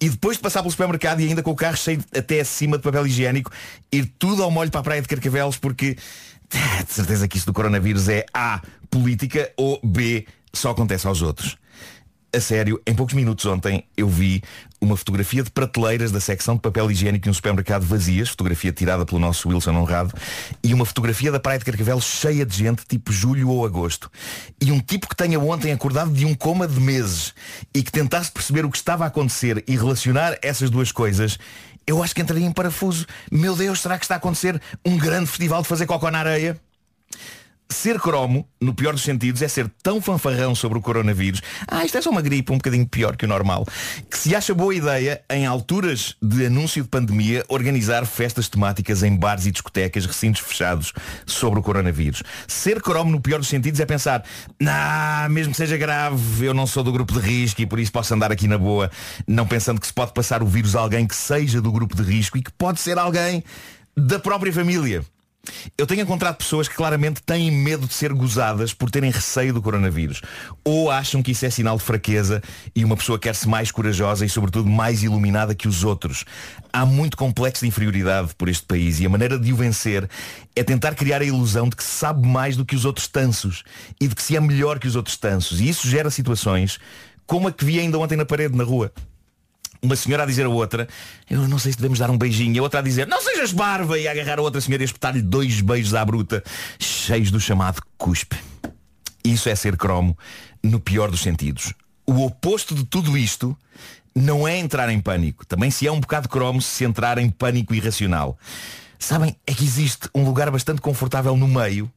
E depois de passar pelo supermercado e ainda com o carro cheio até acima de papel higiênico, ir tudo ao molho para a praia de Carcavelos porque de certeza que isso do coronavírus é A, política ou B, só acontece aos outros. A sério, em poucos minutos ontem eu vi uma fotografia de prateleiras da secção de papel higiênico em um supermercado vazias, fotografia tirada pelo nosso Wilson Honrado, e uma fotografia da Praia de Carcavelos cheia de gente, tipo julho ou agosto. E um tipo que tenha ontem acordado de um coma de meses e que tentasse perceber o que estava a acontecer e relacionar essas duas coisas, eu acho que entraria em parafuso. Meu Deus, será que está a acontecer um grande festival de fazer cocó na areia? Ser cromo, no pior dos sentidos, é ser tão fanfarrão sobre o coronavírus. Ah, isto é só uma gripe um bocadinho pior que o normal. Que se acha boa ideia, em alturas de anúncio de pandemia, organizar festas temáticas em bares e discotecas, recintos fechados, sobre o coronavírus. Ser cromo, no pior dos sentidos, é pensar, nah, mesmo que seja grave, eu não sou do grupo de risco e por isso posso andar aqui na boa, não pensando que se pode passar o vírus a alguém que seja do grupo de risco e que pode ser alguém da própria família. Eu tenho encontrado pessoas que claramente têm medo de ser gozadas por terem receio do coronavírus. Ou acham que isso é sinal de fraqueza e uma pessoa quer-se mais corajosa e sobretudo mais iluminada que os outros. Há muito complexo de inferioridade por este país e a maneira de o vencer é tentar criar a ilusão de que se sabe mais do que os outros tansos e de que se é melhor que os outros tansos. E isso gera situações como a que vi ainda ontem na parede, na rua uma senhora a dizer a outra, eu não sei se devemos dar um beijinho, e a outra a dizer, não sejas barba, e a agarrar a outra senhora e espetar-lhe dois beijos à bruta, cheios do chamado cuspe. Isso é ser cromo, no pior dos sentidos. O oposto de tudo isto não é entrar em pânico. Também se é um bocado cromo se entrar em pânico irracional. Sabem, é que existe um lugar bastante confortável no meio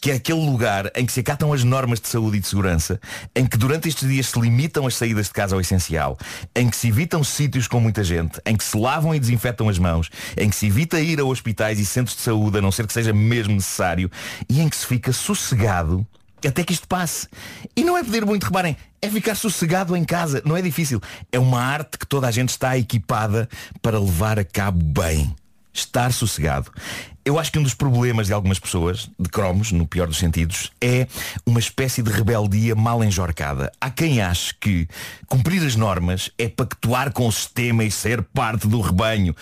que é aquele lugar em que se acatam as normas de saúde e de segurança, em que durante estes dias se limitam as saídas de casa ao essencial, em que se evitam sítios com muita gente, em que se lavam e desinfetam as mãos, em que se evita ir a hospitais e centros de saúde, a não ser que seja mesmo necessário, e em que se fica sossegado até que isto passe. E não é pedir muito, reparem, é ficar sossegado em casa. Não é difícil. É uma arte que toda a gente está equipada para levar a cabo bem. Estar sossegado. Eu acho que um dos problemas de algumas pessoas, de cromos, no pior dos sentidos, é uma espécie de rebeldia mal enjorcada. Há quem ache que cumprir as normas é pactuar com o sistema e ser parte do rebanho.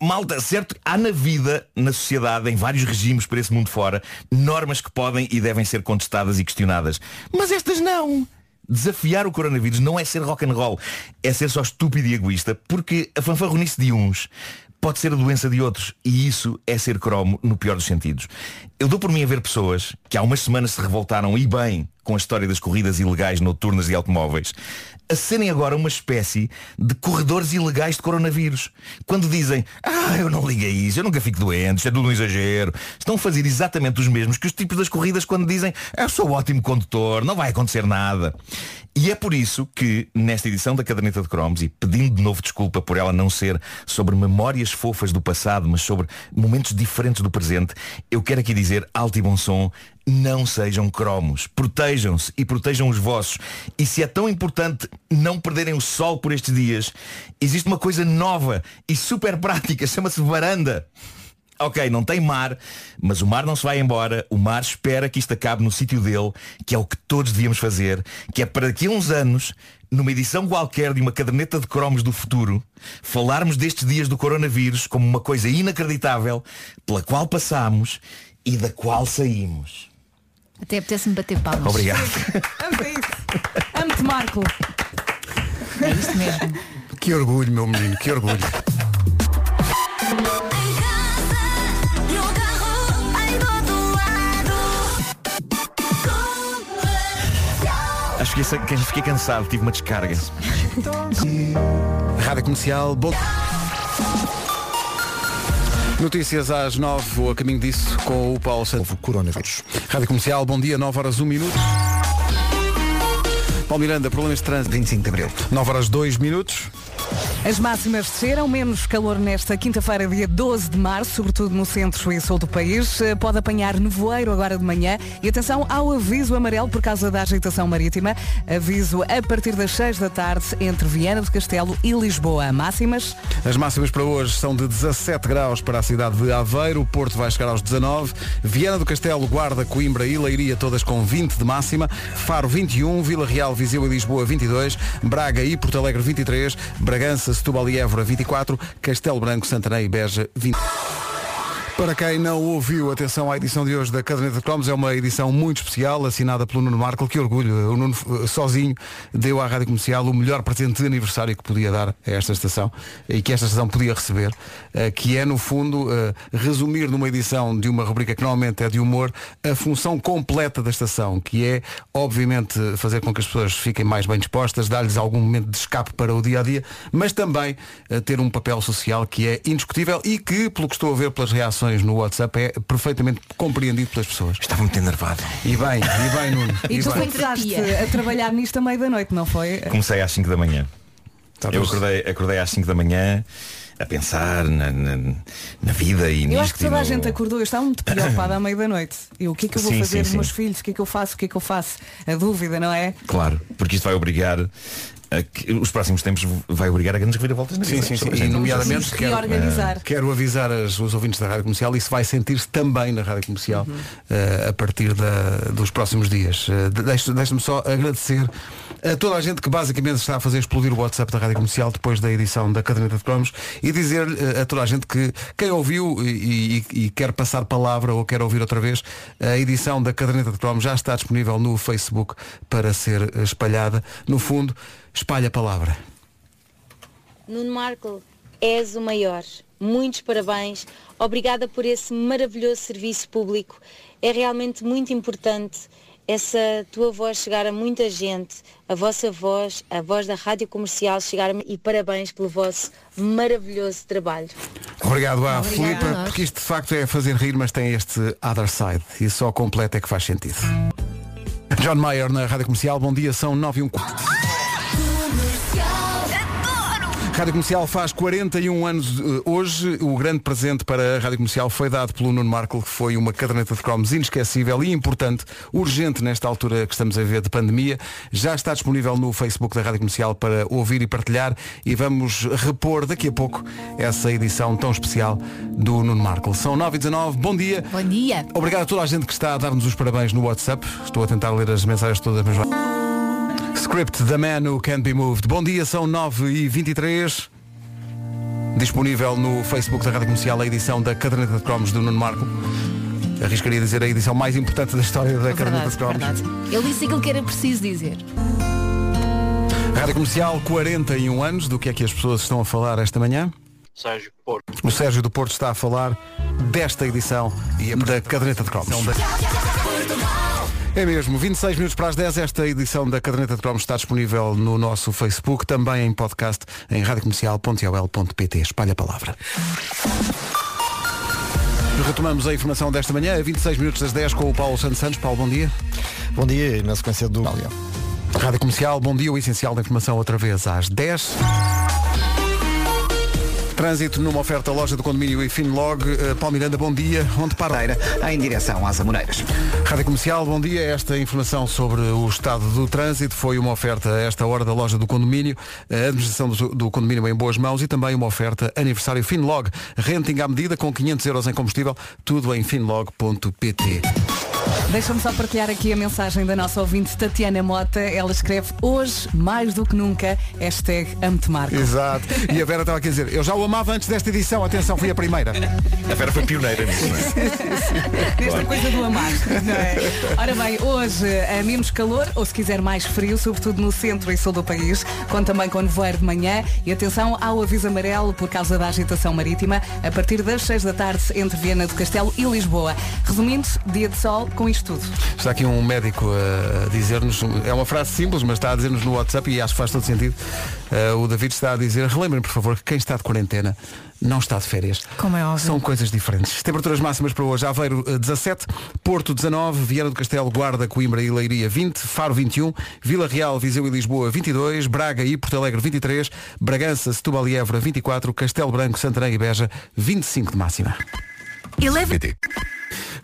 Malta, certo? Há na vida, na sociedade, em vários regimes por esse mundo fora, normas que podem e devem ser contestadas e questionadas. Mas estas não. Desafiar o coronavírus não é ser rock and roll, é ser só estúpido e egoísta, porque a fanfarronice de uns pode ser a doença de outros. E isso é ser cromo no pior dos sentidos. Eu dou por mim a ver pessoas que há umas semanas se revoltaram e bem com a história das corridas ilegais noturnas de automóveis, a serem agora uma espécie de corredores ilegais de coronavírus. Quando dizem, ah, eu não liguei isso, eu nunca fico doente, isto é tudo um exagero, estão a fazer exatamente os mesmos que os tipos das corridas quando dizem, eu sou ótimo condutor, não vai acontecer nada. E é por isso que, nesta edição da Caderneta de Cromos, e pedindo de novo desculpa por ela não ser sobre memórias fofas do passado, mas sobre momentos diferentes do presente, eu quero aqui dizer alto e bom som, não sejam cromos. Protejam-se e protejam os vossos. E se é tão importante não perderem o sol por estes dias, existe uma coisa nova e super prática, chama-se varanda. Ok, não tem mar, mas o mar não se vai embora. O mar espera que isto acabe no sítio dele, que é o que todos devíamos fazer, que é para daqui a uns anos, numa edição qualquer de uma caderneta de cromos do futuro, falarmos destes dias do coronavírus como uma coisa inacreditável, pela qual passamos e da qual saímos. Até apetece-me bater palmas. Obrigado. Amo-te, Marco. É isto mesmo. Que orgulho, meu menino, que orgulho. Acho que que fiquei cansado, tive uma descarga. Rádio Comercial, bom... Notícias às 9 ou a caminho disso com o Paulo Santos. Coronavírus. Rádio Comercial, bom dia, 9 horas 1 minuto. Paulo Miranda, problemas de trânsito. 25 de Abril. 9 horas 2 minutos. As máximas desceram, menos calor nesta quinta-feira, dia 12 de março, sobretudo no centro e sul do país. Eh, Pode apanhar nevoeiro agora de manhã. E atenção ao aviso amarelo por causa da agitação marítima. Aviso a partir das 6 da tarde entre Viana do Castelo e Lisboa. Máximas. As máximas para hoje são de 17 graus para a cidade de Aveiro, o Porto vai chegar aos 19, Viana do Castelo, Guarda, Coimbra e Leiria todas com 20 de máxima, Faro 21, Vila Real, Viseu e Lisboa 22, Braga e Porto Alegre 23, Bragança, Setúbal e Évora 24, Castelo Branco, Santarém e Beja 20. Para quem não ouviu, atenção à edição de hoje da Caderneta de Cromos, é uma edição muito especial, assinada pelo Nuno Marco, que orgulho, o Nuno eh, sozinho deu à Rádio Comercial o melhor presente de aniversário que podia dar a esta estação e que esta estação podia receber, eh, que é no fundo eh, resumir numa edição de uma rubrica que normalmente é de humor, a função completa da estação, que é obviamente fazer com que as pessoas fiquem mais bem dispostas, dar-lhes algum momento de escape para o dia a dia, mas também ter um papel social que é indiscutível e que, pelo que estou a ver pelas reações no WhatsApp, é perfeitamente compreendido pelas pessoas. Estava muito enervado. E bem, e bem, Nuno. E, tu bem. começaste a trabalhar nisto à meia da noite, não foi? Comecei às 5 da manhã. Eu acordei, acordei às 5 da manhã a pensar na, na, na vida e Eu nisto. acho que toda e a no- gente acordou, eu estava muito preocupada à meia da noite. E o que é que eu vou Sim, fazer sim, dos sim. meus filhos? O que é que eu faço? O que é que eu faço? A dúvida, não é? Claro, porque isto vai obrigar a os próximos tempos vai obrigar a grandes reviravoltas na Sim, vida. sim, sim. A E nomeadamente quero, eh, quero avisar as- os ouvintes da Rádio Comercial, isso vai sentir-se também na Rádio Comercial eh, a partir da- dos próximos dias. Eh, de- deixa- Deixa-me só agradecer a toda a gente que basicamente está a fazer explodir o WhatsApp da Rádio Comercial depois da edição da Caderneta de Cromos e dizer eh, a toda a gente que quem ouviu e, e- e quer passar palavra ou quer ouvir outra vez, a edição da Caderneta de Cromos já está disponível no Facebook para ser eh, espalhada. No fundo, espalha a palavra. Nuno Marco, és o maior. Muitos parabéns. Obrigada por esse maravilhoso serviço público. É realmente muito importante essa tua voz chegar a muita gente, a vossa voz, a voz da Rádio Comercial chegar a... e parabéns pelo vosso maravilhoso trabalho. Obrigado à Filipa, porque isto de facto é fazer rir, mas tem este other side e só completo é que faz sentido. John Mayer na Rádio Comercial, bom dia, são 9 e 1 Rádio Comercial faz 41 anos eh, hoje. O grande presente para a Rádio Comercial foi dado pelo Nuno Marco, que foi uma caderneta de cromos inesquecível e importante, urgente nesta altura que estamos a ver de pandemia. Já está disponível no Facebook da Rádio Comercial para ouvir e partilhar e vamos repor daqui a pouco essa edição tão especial do Nuno Marco. São 9 e 19 bom dia. Bom dia. Obrigado a toda a gente que está a dar-nos os parabéns no WhatsApp. Estou a tentar ler as mensagens todas, mas vai. Script The Man Who Can't Be Moved. Bom dia, são 9 e 23 Disponível no Facebook da Rádio Comercial a edição da Caderneta de Cromos do Nuno Marco. Arriscaria dizer a edição mais importante da história da Caderneta de Cromos. verdade. Ele disse aquilo que era preciso dizer. Rádio Comercial, 41 anos. Do que é que as pessoas estão a falar esta manhã? Sérgio Porto. O Sérgio do Porto está a falar desta edição da Caderneta de Cromos. É mesmo, 26 minutos para as 10, esta edição da Caderneta de Cromos está disponível no nosso Facebook, também em podcast em radiocomercial.ol.pt. Espalha a palavra. Retomamos a informação desta manhã, a 26 minutos das 10 com o Paulo Santos Santos. Paulo, bom dia. Bom dia, e na sequência do... Rádio Comercial, bom dia, o essencial da informação outra vez às 10. Trânsito numa oferta loja do condomínio e Finlog. Uh, Paulo Miranda, bom dia. Onde para? Em direção às Amoreiras. Rádio Comercial, bom dia. Esta informação sobre o estado do trânsito foi uma oferta a esta hora da loja do condomínio, a administração do, do condomínio em boas mãos e também uma oferta aniversário Finlog. Renting à medida com 500 euros em combustível, tudo em finlog.pt. Deixa-me só partilhar aqui a mensagem da nossa ouvinte Tatiana Mota. Ela escreve hoje, mais do que nunca, hashtag amo-te Marco. Exato. E a Vera estava aqui a dizer, eu já o amava antes desta edição, atenção, fui a primeira. A Vera foi pioneira nisso, não é? Nesta coisa do amar. não é? Ora bem, hoje a menos calor, ou se quiser mais frio, sobretudo no centro e sul do país, conta também com nevoeiro de manhã e atenção ao aviso amarelo por causa da agitação marítima a partir das 6 da tarde entre Viana do Castelo e Lisboa. Resumindo, dia de sol com isto tudo. Está aqui um médico a dizer-nos, é uma frase simples, mas está a dizer-nos no WhatsApp e acho que faz todo sentido. Uh, o David está a dizer, relembrem por favor que quem está de quarentena não está de férias. Como é óbvio. São coisas diferentes. Temperaturas máximas para hoje. Aveiro eh, 17, Porto 19, Viana do Castelo, Guarda, Coimbra e Leiria 20, Faro 21, Vila Real, Viseu e Lisboa 22, Braga e Porto Alegre 23, Bragança, Setúbal e Évora 24, Castelo Branco, Santarém e Beja 25 de máxima.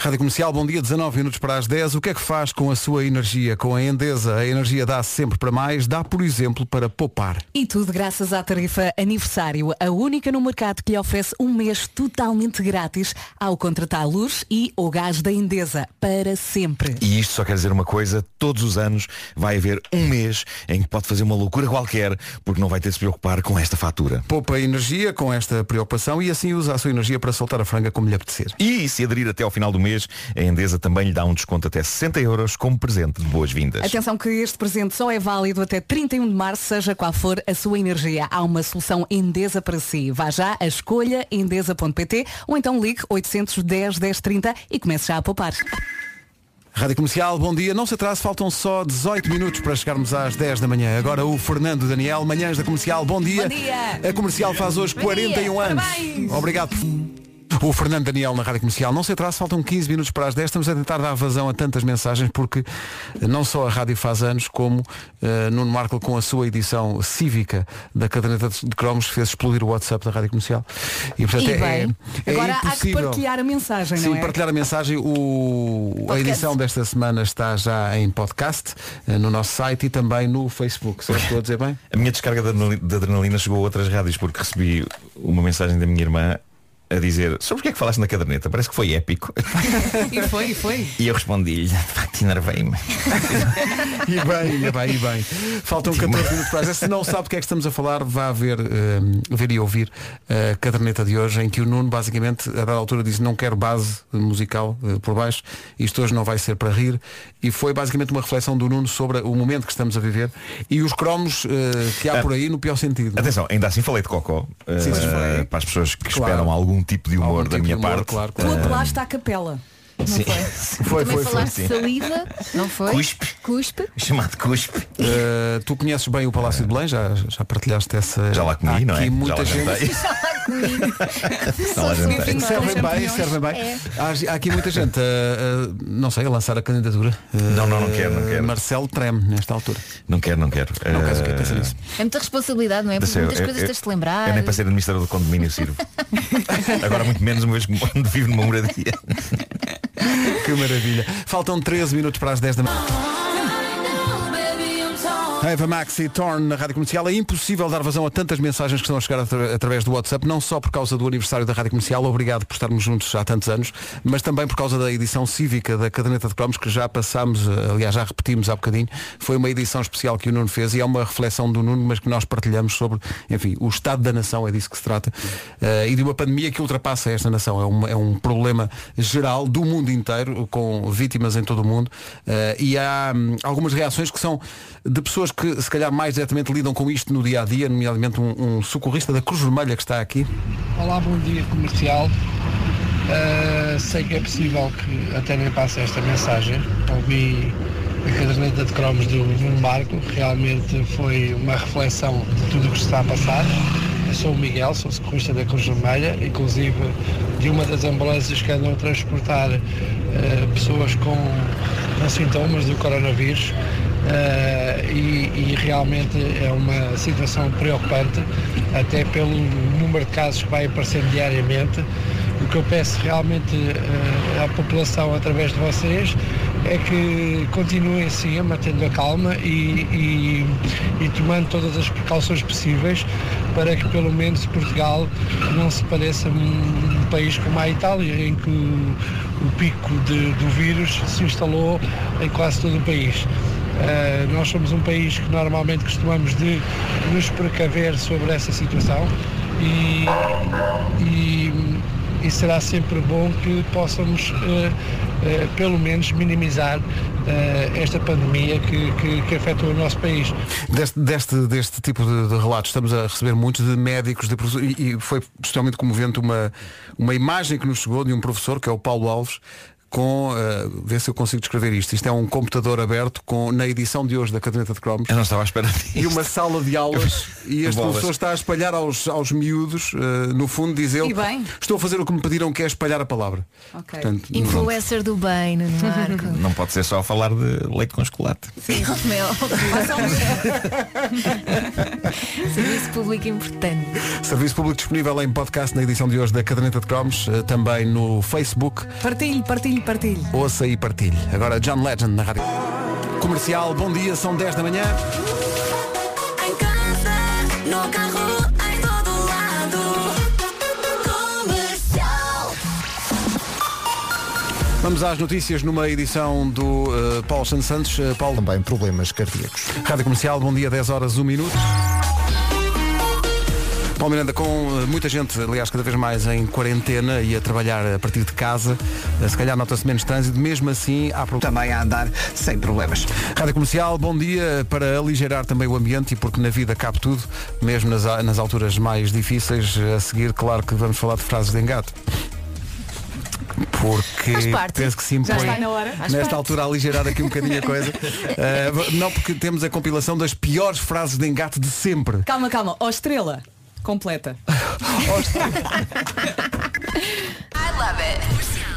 Rádio Comercial, bom dia, 19 minutos para as 10. O que é que faz com a sua energia? Com a Endesa, a energia dá sempre para mais, dá, por exemplo, para poupar. E tudo graças à tarifa Aniversário, a única no mercado que lhe oferece um mês totalmente grátis ao contratar luz e o gás da Endesa para sempre. E isto só quer dizer uma coisa, todos os anos vai haver um mês em que pode fazer uma loucura qualquer, porque não vai ter de se preocupar com esta fatura. Poupa energia com esta preocupação e assim usa a sua energia para soltar a franga como lhe apetecer. E se aderir até ao final do mês, a Endesa também lhe dá um desconto até 60 euros como presente de boas-vindas. Atenção que este presente só é válido até 31 de março, seja qual for a sua energia. Há uma solução Endesa para si. Vá já a escolha endesa.pt ou então ligue 810 1030 e comece já a poupar. Rádio Comercial, bom dia. Não se atrase, faltam só 18 minutos para chegarmos às 10 da manhã. Agora o Fernando Daniel, manhãs da Comercial, bom dia. Bom dia. A Comercial faz hoje Bom 41 dia, anos. parabéns. Obrigado. O Fernando Daniel na Rádio Comercial. Não se atrase, faltam 15 minutos para as 10. Estamos a tentar dar vazão a tantas mensagens porque não só a rádio faz anos, como uh, Nuno Marco com a sua edição cívica da caderneta de cromos fez explodir o WhatsApp da Rádio Comercial. E portanto E é, bem, é agora há que partilhar a mensagem, Sim, não é? partilhar a mensagem. O, a edição desta semana está já em podcast, eh, no nosso site e também no Facebook. Se eu estou a dizer bem? A minha descarga de adrenalina chegou a outras rádios porque recebi uma mensagem da minha irmã a dizer sobre o que é que falaste na caderneta? Parece que foi épico. E foi, e foi. E eu respondi-lhe, de facto enervei-me. E bem, e bem, e bem. Faltam 14 minutos para as 10. Se não sabe do que é que estamos a falar, vá ver, eh, ver e ouvir a caderneta de hoje, em que o Nuno basicamente, a dada altura, disse não quero base musical eh, por baixo, isto hoje não vai ser para rir. E foi basicamente uma reflexão do Nuno sobre o momento que estamos a viver e os cromos eh, que há por aí no pior sentido. Atenção, ainda assim falei de cocó. eh, Sim, para as pessoas que Claro. esperam algum tipo de humor Algum da tipo minha humor, parte. claro, Tu claro. Eh, apelaste à capela. Não Sim. foi? Foi, foi, foi. sim. saliva, não foi? Cuspe. Cuspe. Chamado cuspe. Uh, tu conheces bem o Palácio de Belém, já, já partilhaste essa. Já lá comi, Há não é? Já muita lá gente. jantei. Já lá jantei. Servem bem, servem bem. É. Há, há aqui muita gente, uh, uh, não sei, a lançar a candidatura. Uh, Não, não, não quero, não quero. Marcelo treme nesta altura. Não quero, não quero. Não? Eh, nisso. É muita responsabilidade, não é? Porque muitas eu- coisas tens de lembrar. Eu nem para ser administrador do condomínio sirvo. Agora muito menos uma vez que vivo numa moradia. Que maravilha. Faltam 13 minutos para as 10 da manhã. Eva Max e Torn na Rádio Comercial. É impossível dar vazão a tantas mensagens que estão a chegar atra- através do WhatsApp, não só por causa do aniversário da Rádio Comercial, obrigado por estarmos juntos há tantos anos, mas também por causa da edição cívica da Caderneta de Cromos, que já passámos, eh, aliás, já repetimos há bocadinho. Foi uma edição especial que o Nuno fez e é uma reflexão do Nuno, mas que nós partilhamos sobre, enfim, o estado da nação, é disso que se trata, eh, e de uma pandemia que ultrapassa esta nação. É, uma- é um problema geral do mundo inteiro, com vítimas em todo o mundo, eh, e há hum, algumas reações que são de pessoas pessoas que se calhar mais diretamente lidam com isto no dia a dia, nomeadamente um, um socorrista da Cruz Vermelha que está aqui. Olá, bom dia comercial. Uh, sei que é possível que até nem passe esta mensagem. Ouvi a caderneta de cromos do Nuno Marco, realmente foi uma reflexão de tudo o que está a passar. Eu sou o Miguel, sou socorrista da Cruz Vermelha, inclusive de uma das ambulâncias que andam a transportar uh, pessoas com, com sintomas do coronavírus. Uh, e, e realmente é uma situação preocupante, até pelo número de casos que vai aparecendo diariamente. O que eu peço realmente uh, à população através de vocês é que continuem assim, mantendo a calma e, e, e tomando todas as precauções possíveis para que pelo menos Portugal não se pareça um, país como a Itália, em que o, o pico de- do vírus se instalou em quase todo o país. Uh, nós somos um país que normalmente costumamos de nos precaver sobre essa situação e, e- e será sempre bom que possamos uh, uh, pelo menos minimizar esta pandemia que, que, que afetou o nosso país. Deste, deste, deste tipo de, de relatos estamos a receber muitos de médicos de e, e foi especialmente comovente uma, uma imagem que nos chegou de um professor, que é o Paulo Alves, com, uh, vê se eu consigo descrever isto. Isto é um computador aberto com, na edição de hoje da caderneta de cromos. Eu não estava à espera disto. E uma sala de aulas e este Bolas. professor está a espalhar aos, aos miúdos, uh, no fundo diz ele, bem. estou a fazer o que me pediram que é espalhar a palavra. Portanto, não- Influencer do bem, Nuno Marco. Não pode ser só falar de leite com chocolate. Sim, Mel. Serviço público importante. Serviço público disponível em podcast na edição de hoje da caderneta de cromos, uh, também no Facebook. Partilhe, partilhe, partilhe. Ouça e partilhe. Agora John Legend na rádio. Comercial, bom dia, são 10 da manhã. Em casa, no carro, em todo lado. Comercial. Vamos às notícias numa edição do uh, Paulo Santos Santos. Uh, Paulo. Também problemas cardíacos. Rádio Comercial, bom dia, 10 horas, 1 minuto. Paulo Miranda, com uh, muita gente, aliás, cada vez mais em quarentena e a trabalhar a partir de casa, uh, se calhar nota-se menos trânsito, mesmo assim há Também a andar sem problemas. Rádio Comercial, bom dia para aligerar também o ambiente e porque na vida cabe tudo, mesmo nas, nas alturas mais difíceis. A seguir, claro que vamos falar de frases de engate. Porque penso que se Já impõe está na hora. Faz nesta parte. altura a aligerar aqui um bocadinho a coisa. Uh, não porque temos a compilação das piores frases de engate de sempre. Calma, calma. Ó estrela. Completa.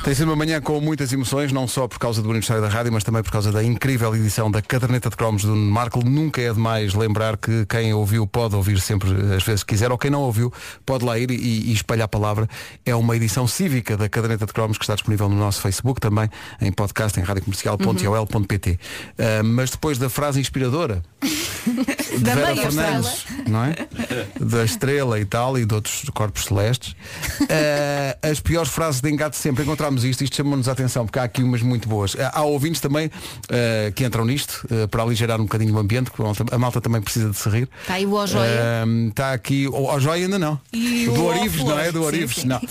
Tem sido uma manhã com muitas emoções, não só por causa do aniversário da rádio, mas também por causa da incrível edição da caderneta de cromos do Marco. Nunca é demais lembrar que quem ouviu pode ouvir sempre as vezes que quiser, ou quem não ouviu pode lá ir e, e espalhar a palavra. É uma edição cívica da caderneta de cromos que está disponível no nosso Facebook, também em podcast em radiocomercial.ol.pt. Ah, mas depois da frase inspiradora de Da Vera Fernandes, não é? Da estrela e tal e de outros corpos celestes. Eh, as piores frases de engate sempre. Encontramos isto, isto chamou-nos a atenção, porque há aqui umas muito boas. Eh, Há ouvintes também eh, que entram nisto eh, para aligerar um bocadinho o ambiente, porque a malta, também precisa de se rir. Está aí o Ó Joia. Está aqui, o o Joia ainda não. E do Orives, não é? Do Orives, sim. não.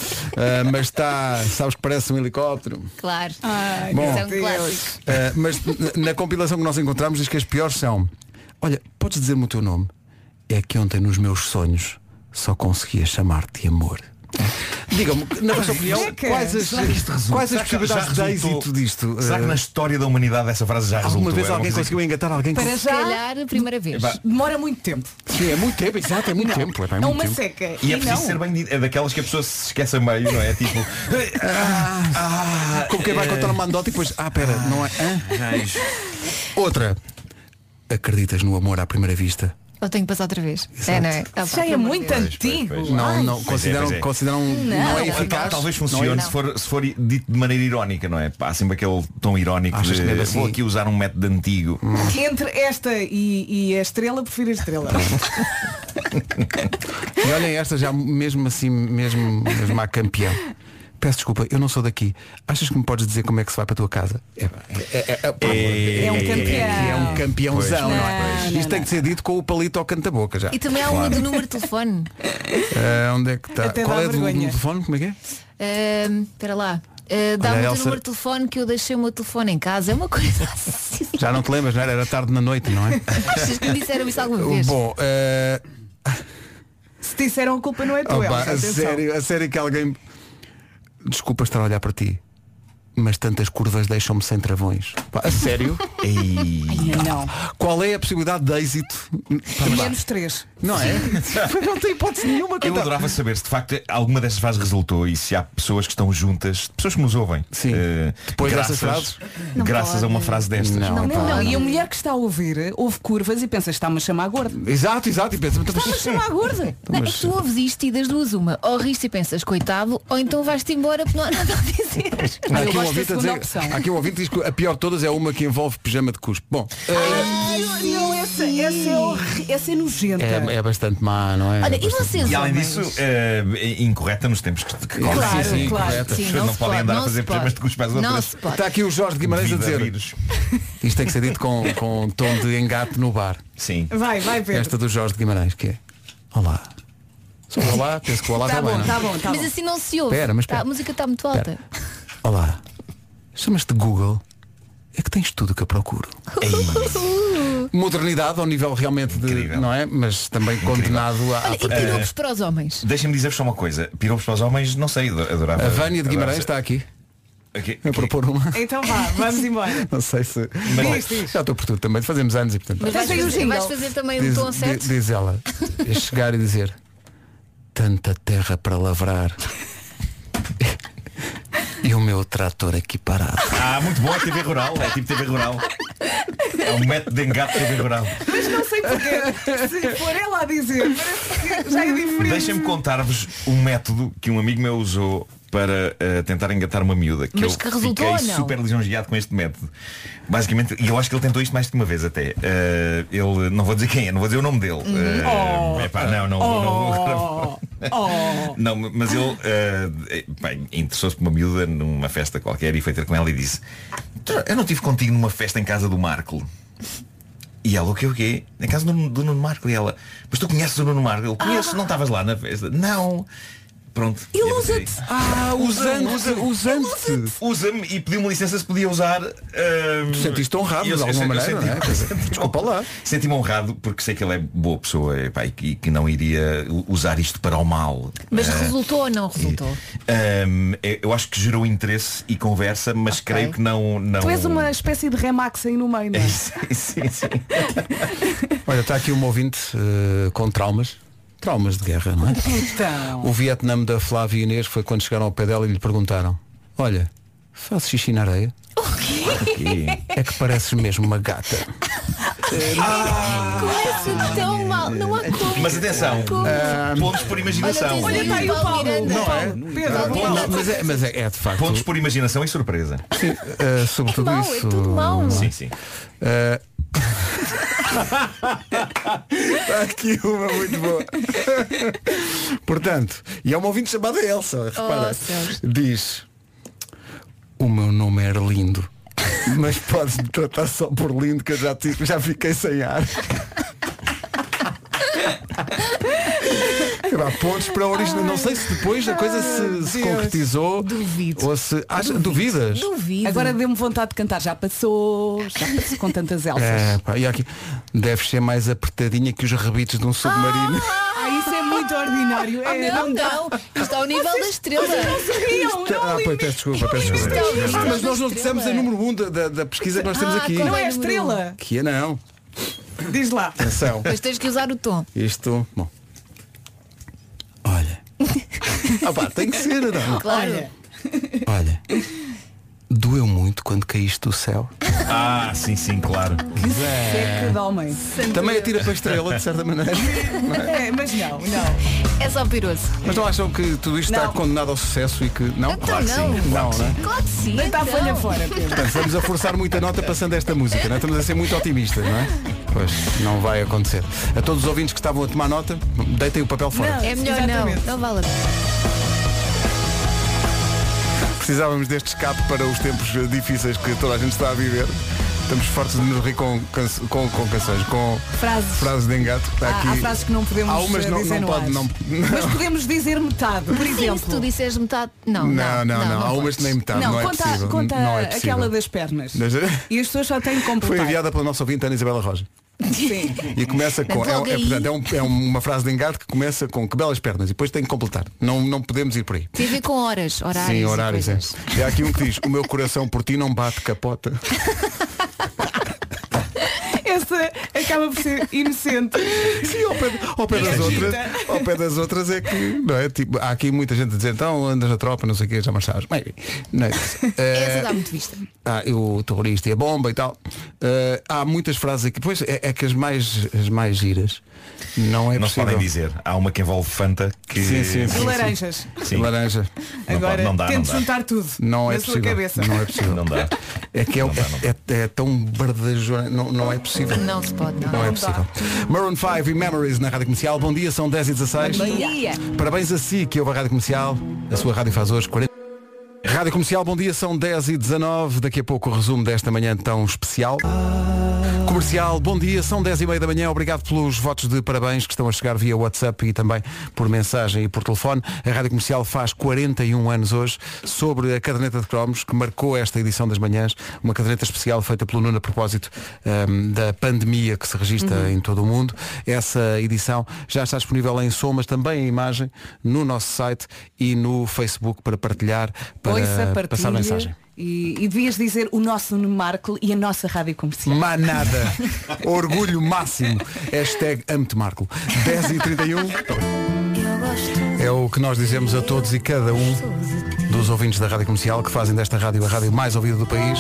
Mas está, sabes que parece um helicóptero. Claro. Bom. Isso é um clássico. Uh, mas na compilação que nós encontramos diz que as piores são Olha, podes dizer-me o teu nome? É que ontem nos meus sonhos só conseguia chamar-te amor. Diga-me, na vossa opinião, quais as, resulta? quais as Será que já possibilidades de resultou? êxito disto? Será que na história da humanidade essa frase já resultou? Alguma vez Era uma alguém coisa conseguiu engatar alguém Para com... Se calhar, a primeira vez. Epá, Demora muito tempo. Sim, é muito tempo, exato, é muito Não. tempo. É, pá, é É muito uma tempo. seca. E é preciso não. ser bem dito. É daquelas que a pessoa se esquece a meio, não é? Tipo. ah, Como quem vai eh, contar uma anedota e depois, ah, pera, não é? hã? Reis. Outra. Acreditas no amor à primeira vista? Ou tenho que passar outra vez? É, não é? Ah, Já é muito Deus. antigo. Não, não, Pois é, consideram, pois é. consideram não, é não, eficaz. Talvez Não é? funcione se for, se for dito de maneira irónica, não é? Pá, sempre aquele tom irónico Achas de assim? vou aqui usar um método antigo. Entre esta e, e a estrela, prefiro a estrela. E olhem esta já mesmo assim, mesmo, mesmo a campeão. Peço desculpa, eu não sou daqui. Achas que me podes dizer como é que se vai para a tua casa? É, é, é, é, É um campeão. é um campeãozão, Pois, não é? não, não, Isto tem que ser dito com o palito ao canta-boca já. E também há uma do número de telefone. Ah, onde é que está? Qual é do, do vergonha. telefone? Como é que é? Espera lá. Ah, Dá-me o número de telefone que eu deixei o meu telefone em casa. É uma coisa assim. Já não te lembras, não era? Era tarde na noite, não é? Achas que me disseram isso alguma vez? Bom, eh, Se disseram a culpa não é tua, opa, Elsa, a sério, a sério que alguém. Desculpa estar a olhar para ti. Mas tantas curvas deixam-me sem travões. Pá, a sério? Ei. Ai, não. Qual é a possibilidade de êxito? Menos três. Não é? não tem hipótese nenhuma. Eu adorava saber se de facto alguma destas frases resultou e se há pessoas que estão juntas, pessoas que nos ouvem. Sim. eh, Depois graças, dessas frases? Não graças a pode. uma frase destas. Não, não, não. E a mulher que está a ouvir ouve curvas e pensa, está-me a chamar gorda. Exato, exato. E pensa, Está-me a chamar gorda. Não, é que tu ouves isto e das duas uma. Ou riste e pensas, coitado, ou então vais-te embora porque não há nada a dizer. Há eu aqui, um da ouvinte a dizer, há aqui um ouvinte que diz que a pior de todas é uma que envolve pijama de cuspe. Bom, eh, Ai, não, essa, essa, é essa é nojenta. é, é bastante má, não é? Olha, É e vocês E além disso, eh, incorreta nos tempos que, que Claro, correm. sim, claro. correta. Sim, As pessoas não não se podem pode, andar a não fazer se pijamas pode. de cuspe às Não outras. se pode. Está aqui o Jorge de Guimarães a dizer. vírus. Isto tem que ser dito com, com um tom de engate no bar. Sim. Vai, vai, Pedro. Esta do Jorge de Guimarães, que é Olá. Só olá, penso que o olá Tá está bom, bem. tá bom, tá Mas bom. assim não se ouve. Espera, mas Tá, espera. a música está muito alta. Olá. Chamas-te Google. É que tens tudo o que eu procuro. Modernidade ao nível realmente de. Incrível. Não é? Mas também condenado a. Olha, e piropos para os homens. Deixem-me dizer-vos só uma coisa. Piropos para os homens, não sei, adorava. A Vânia de Guimarães adorava- está aqui. Aqui- A aqui. propor uma. Então vá, vamos embora. Não sei se. Mas- Bom, já estou por tudo também. Fazemos anos e portanto. Mas vais Tens aí o fazer, vais fazer também o Diz, tom di- certo? diz ela. É chegar e dizer tanta terra para lavrar. E o meu trator aqui parado. Ah, muito bom, é TV Rural, é tipo TV Rural. É um método de engate TV Rural. Mas não sei porquê. Se for ela a dizer, parece que já é diferente. Deixem-me contar-vos um método que um amigo meu usou para eh, tentar engatar uma miúda. Que Mas eu que resultou fiquei não? super lisonjeado com este método. Basicamente, e eu acho que ele tentou isto mais de uma vez até. Eh, ele, não vou dizer quem é, não vou dizer o nome dele. Uhum. Eh, epá, não, não, vou- não vou. Oh. Não, mas ele bem, interessou-se por uma miúda numa festa qualquer e foi ter com ela e disse Eu não estive contigo numa festa em casa do Marco. E ela, o quê, o quê? Em casa do, do Nuno Marco. E ela, mas tu conheces o Nuno Marco? Ele, conheço, não estavas lá na festa. Não. Pronto. E pensei, usa-te. Ah, Usa-me, usante, usa-me. usante. Usa-me e pediu-me licença se podia usar. ahm, Tu sentiste honrado e eu- de alguma senti- eu maneira, não é? senti- Desculpa lá. Senti-me honrado porque sei que ele é boa pessoa epá, e que, e que não iria usar isto para o mal. Mas Ah, resultou ou não resultou? ahm, eu- eu acho que gerou interesse e conversa, mas Ok. creio que não, não. Tu és uma espécie de remax aí no meio, não é? sim, sim, sim. Olha, está aqui um ouvinte eh, com traumas. Traumas de guerra, não é? Então. O Vietnã da Flávia Inês foi quando chegaram ao pé dela e lhe perguntaram Olha, fazes xixi na areia? Aqui. É que pareces mesmo uma gata. Começa tão mal. Não há como. Mas atenção, pontos por imaginação. Olha, está aí o Paulo. Miranda. Não é? Pedro, mas é, mas é, é de facto. Pontos por imaginação e surpresa. Sim, eh, sobretudo mau, é isso. tudo mau. Sim, sim. Eh, Está aqui uma muito boa. Portanto, e é uma ouvinte chamada Elsa, repara. Oh, diz O meu nome era lindo Mas podes-me tratar só por lindo Que eu já, já fiquei sem ar Epá, Pontos para a origem Não sei se depois a coisa se, se concretizou Duvido. Ou se acha, duvidas Duvido. Agora deu-me vontade de cantar. Já passou. Já passou com tantas Elsas. É, pá, e aqui Deves ser mais apertadinha que os rebites de um submarino Ah, isso é muito ordinário. Ah, É, não, não. Isto ao nível da estrela. Sabiam, não, Ah, pois, peço desculpa, peço desculpa. É Ah, mas nós não dissemos a número 1 um da, da, da pesquisa que nós temos Ah, aqui. não é a estrela. Que é não. Diz lá. Atenção. Mas tens que usar o tom. Isto. Bom. Olha. Ah pá, tem que ser, não. Claro. Olha. Doeu muito quando caíste do céu. Ah, sim, sim, claro. Seca de homem. Também atira para a estrela, de certa maneira. É, mas não, não. É só piroso. Mas não acham que tudo isto está Não. condenado ao sucesso e que. Não? Então claro que não. sim. Não, não é? Claro que sim. Deita a então. folha fora, Pedro. Portanto, estamos a forçar muita nota passando esta música, não é? Estamos a ser muito otimistas, não é? Pois, não vai acontecer. A todos os ouvintes que estavam a tomar nota, deitem o papel fora. É melhor Exatamente. não. Não vale a pena. Precisávamos deste escape para os tempos difíceis que toda a gente está a viver. Estamos fortes de nos rir com, com, com canções, com Frases. frases de engate. Está Há, aqui. há frases que não podemos Há umas eh, não, dizer não pode, ar. não, Mas podemos dizer metade, por Sim, exemplo. se tu disseres metade. Não, Não, não, não. Há umas podes. que nem metade, não, é conta, possível. conta não é possível. aquela das pernas. E as pessoas só têm que Foi enviada pela nossa ouvinte Ana Isabela Roja. Sim. E começa com. É, Logo é, aí. portanto, é, um- é uma frase de engate que começa com que belas pernas e depois tem que completar. Não, não podemos ir por aí. Tem a ver com horas, horários. Sim, horários, é. E há aqui um que diz, o meu coração por ti não bate capota. Essa acaba por ser inocente. Sim, ao pé, ao pé das outras, ao pé das outras é que, não é? Tipo, há aqui muita gente a dizer, então andas na tropa, não sei o que, já sabes. Bem, não é isso. Essa Eh, dá muito vista. ah, o terrorista e a bomba e tal. Eh, há muitas frases aqui. Pois é, é que as mais, as mais giras não é Não se possível. podem dizer. Há uma que envolve Fanta que. Sim, sim, sim. Laranjas. Sim. Laranja. Não Agora pode- não dá, não tente dá. juntar tudo Não na é sua possível. cabeça. Não é possível. Não dá. É que é, Não dá, não é, é- é tão bardajona. Não, não é possível. Não se pode, não. É possível. Maroon 5 e Memories na Rádio Comercial. Bom dia, são 10 e 16 Bom dia. Parabéns a si que ouve a Rádio Comercial. A sua rádio faz hoje 40. Rádio Comercial, bom dia, são 10 e 19 Daqui a pouco o resumo desta manhã tão especial. Comercial, bom dia, são 10 e meia da manhã. Obrigado pelos votos de parabéns que estão a chegar via WhatsApp e também por mensagem e por telefone. A Rádio Comercial faz 41 anos hoje sobre a caderneta de cromos que marcou esta edição das manhãs. Uma caderneta especial feita pelo Nuno a propósito ahm, da pandemia que se registra em todo o mundo. Essa edição já está disponível em som, mas também em imagem no nosso site e no Facebook para partilhar, para Ouça, passar mensagem. e, e devias dizer o nosso Nuno Marco e a nossa rádio comercial. Má nada. Orgulho máximo. Hashtag amo-te Marco. 10 e 31 É o que nós dizemos a todos e cada um dos ouvintes da Rádio Comercial que fazem desta rádio a rádio mais ouvida do país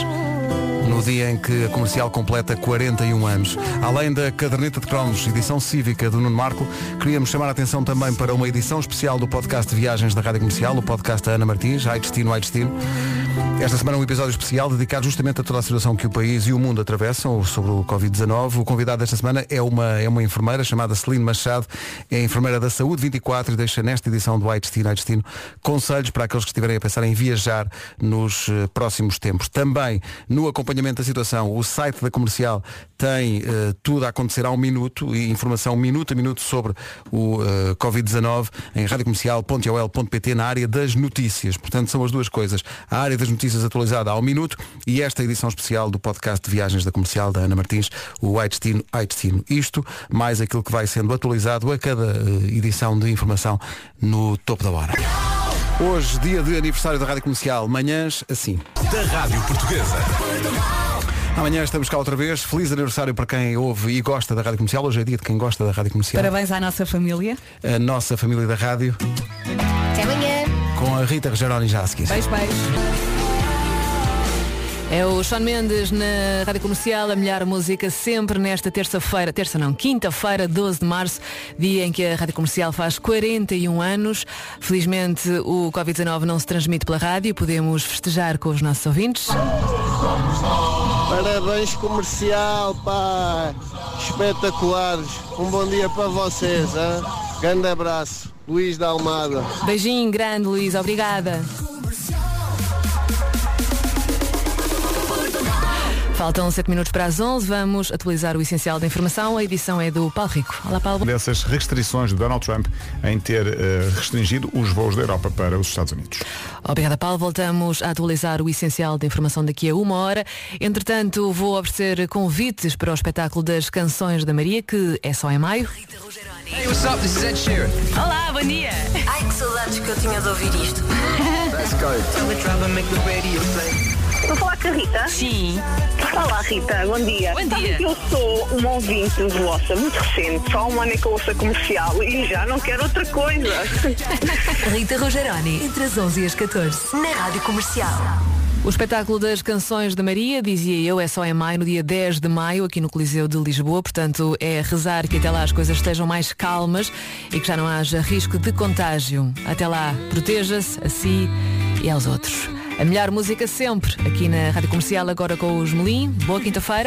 no dia em que a comercial completa 41 anos. Além da caderneta de cromos, edição cívica do Nuno Marco, queríamos chamar a atenção também para uma edição especial do podcast de viagens da Rádio Comercial, o podcast da Ana Martins, Ai Destino, Ai Destino. Esta semana um episódio especial dedicado justamente a toda a situação que o país e o mundo atravessam sobre o Covid-19. O convidado desta semana é uma, é uma enfermeira chamada Celine Machado, é enfermeira da Saúde 24 e deixa nesta edição do Ai Destino, Ai Destino conselhos para aqueles que estiverem a pensar em viajar nos eh, próximos tempos. Também no acompanhamento da situação, o site da comercial tem eh, tudo a acontecer ao minuto e informação minuto a minuto sobre o eh, Covid-19 em radiocomercial.ol.pt na área das notícias. Portanto, são as duas coisas. A área das notícias atualizada ao minuto e esta edição especial do podcast de viagens da comercial da Ana Martins, o Ai Destino, Destino. Isto, mais aquilo que vai sendo atualizado a cada eh, edição de informação no topo da hora. Hoje, dia de aniversário da Rádio Comercial, manhãs assim. Da Rádio Portuguesa. Amanhã estamos cá outra vez. Feliz aniversário para quem ouve e gosta da Rádio Comercial. Hoje é dia de quem gosta da Rádio Comercial. Parabéns à nossa família. A nossa família da rádio, Até amanhã. com a Rita Rogeroni seguir. Beijo, beijo. É o Sean Mendes na Rádio Comercial, a melhor música sempre nesta terça-feira, terça não, quinta-feira, 12 de março, dia em que a Rádio Comercial faz 41 anos. Felizmente o Covid-19 não se transmite pela rádio, podemos festejar com os nossos ouvintes. Parabéns comercial, pá! Espetaculares! Um bom dia para vocês, hein? Grande abraço, Luís da Almada. Beijinho grande, Luís, obrigada. Faltam 7 minutos para as 11, vamos atualizar o essencial da informação. A edição é do Paulo Rico. Olá, Paulo. dessas restrições de Donald Trump em ter eh, restringido os voos da Europa para os Estados Unidos. Obrigada, Paulo. Voltamos a atualizar o essencial da informação daqui a uma hora. Entretanto, vou oferecer convites para o espetáculo das Canções da Maria, que é só em maio. Hey, what's up? This is Ed Sheeran. Olá, bom dia. Ai, que saudades que eu tinha de ouvir isto. Let's go. Tell the driver, make the radio play. Estou a falar com a Rita? Sim. Olá Rita, bom dia. Bom dia. eu sou uma ouvinte vossa, muito recente, só um ano é que eu ouço a comercial e já não quero outra coisa. Rita Rogeroni, entre as 11 e as 14, na Rádio Comercial. O espetáculo das Canções da Maria, dizia eu, é só em maio, no dia 10 de maio, aqui no Coliseu de Lisboa. Portanto, é rezar que até lá as coisas estejam mais calmas e que já não haja risco de contágio. Até lá, proteja-se a si e aos outros. A melhor música sempre, aqui na Rádio Comercial, agora com os Melim. Boa quinta-feira.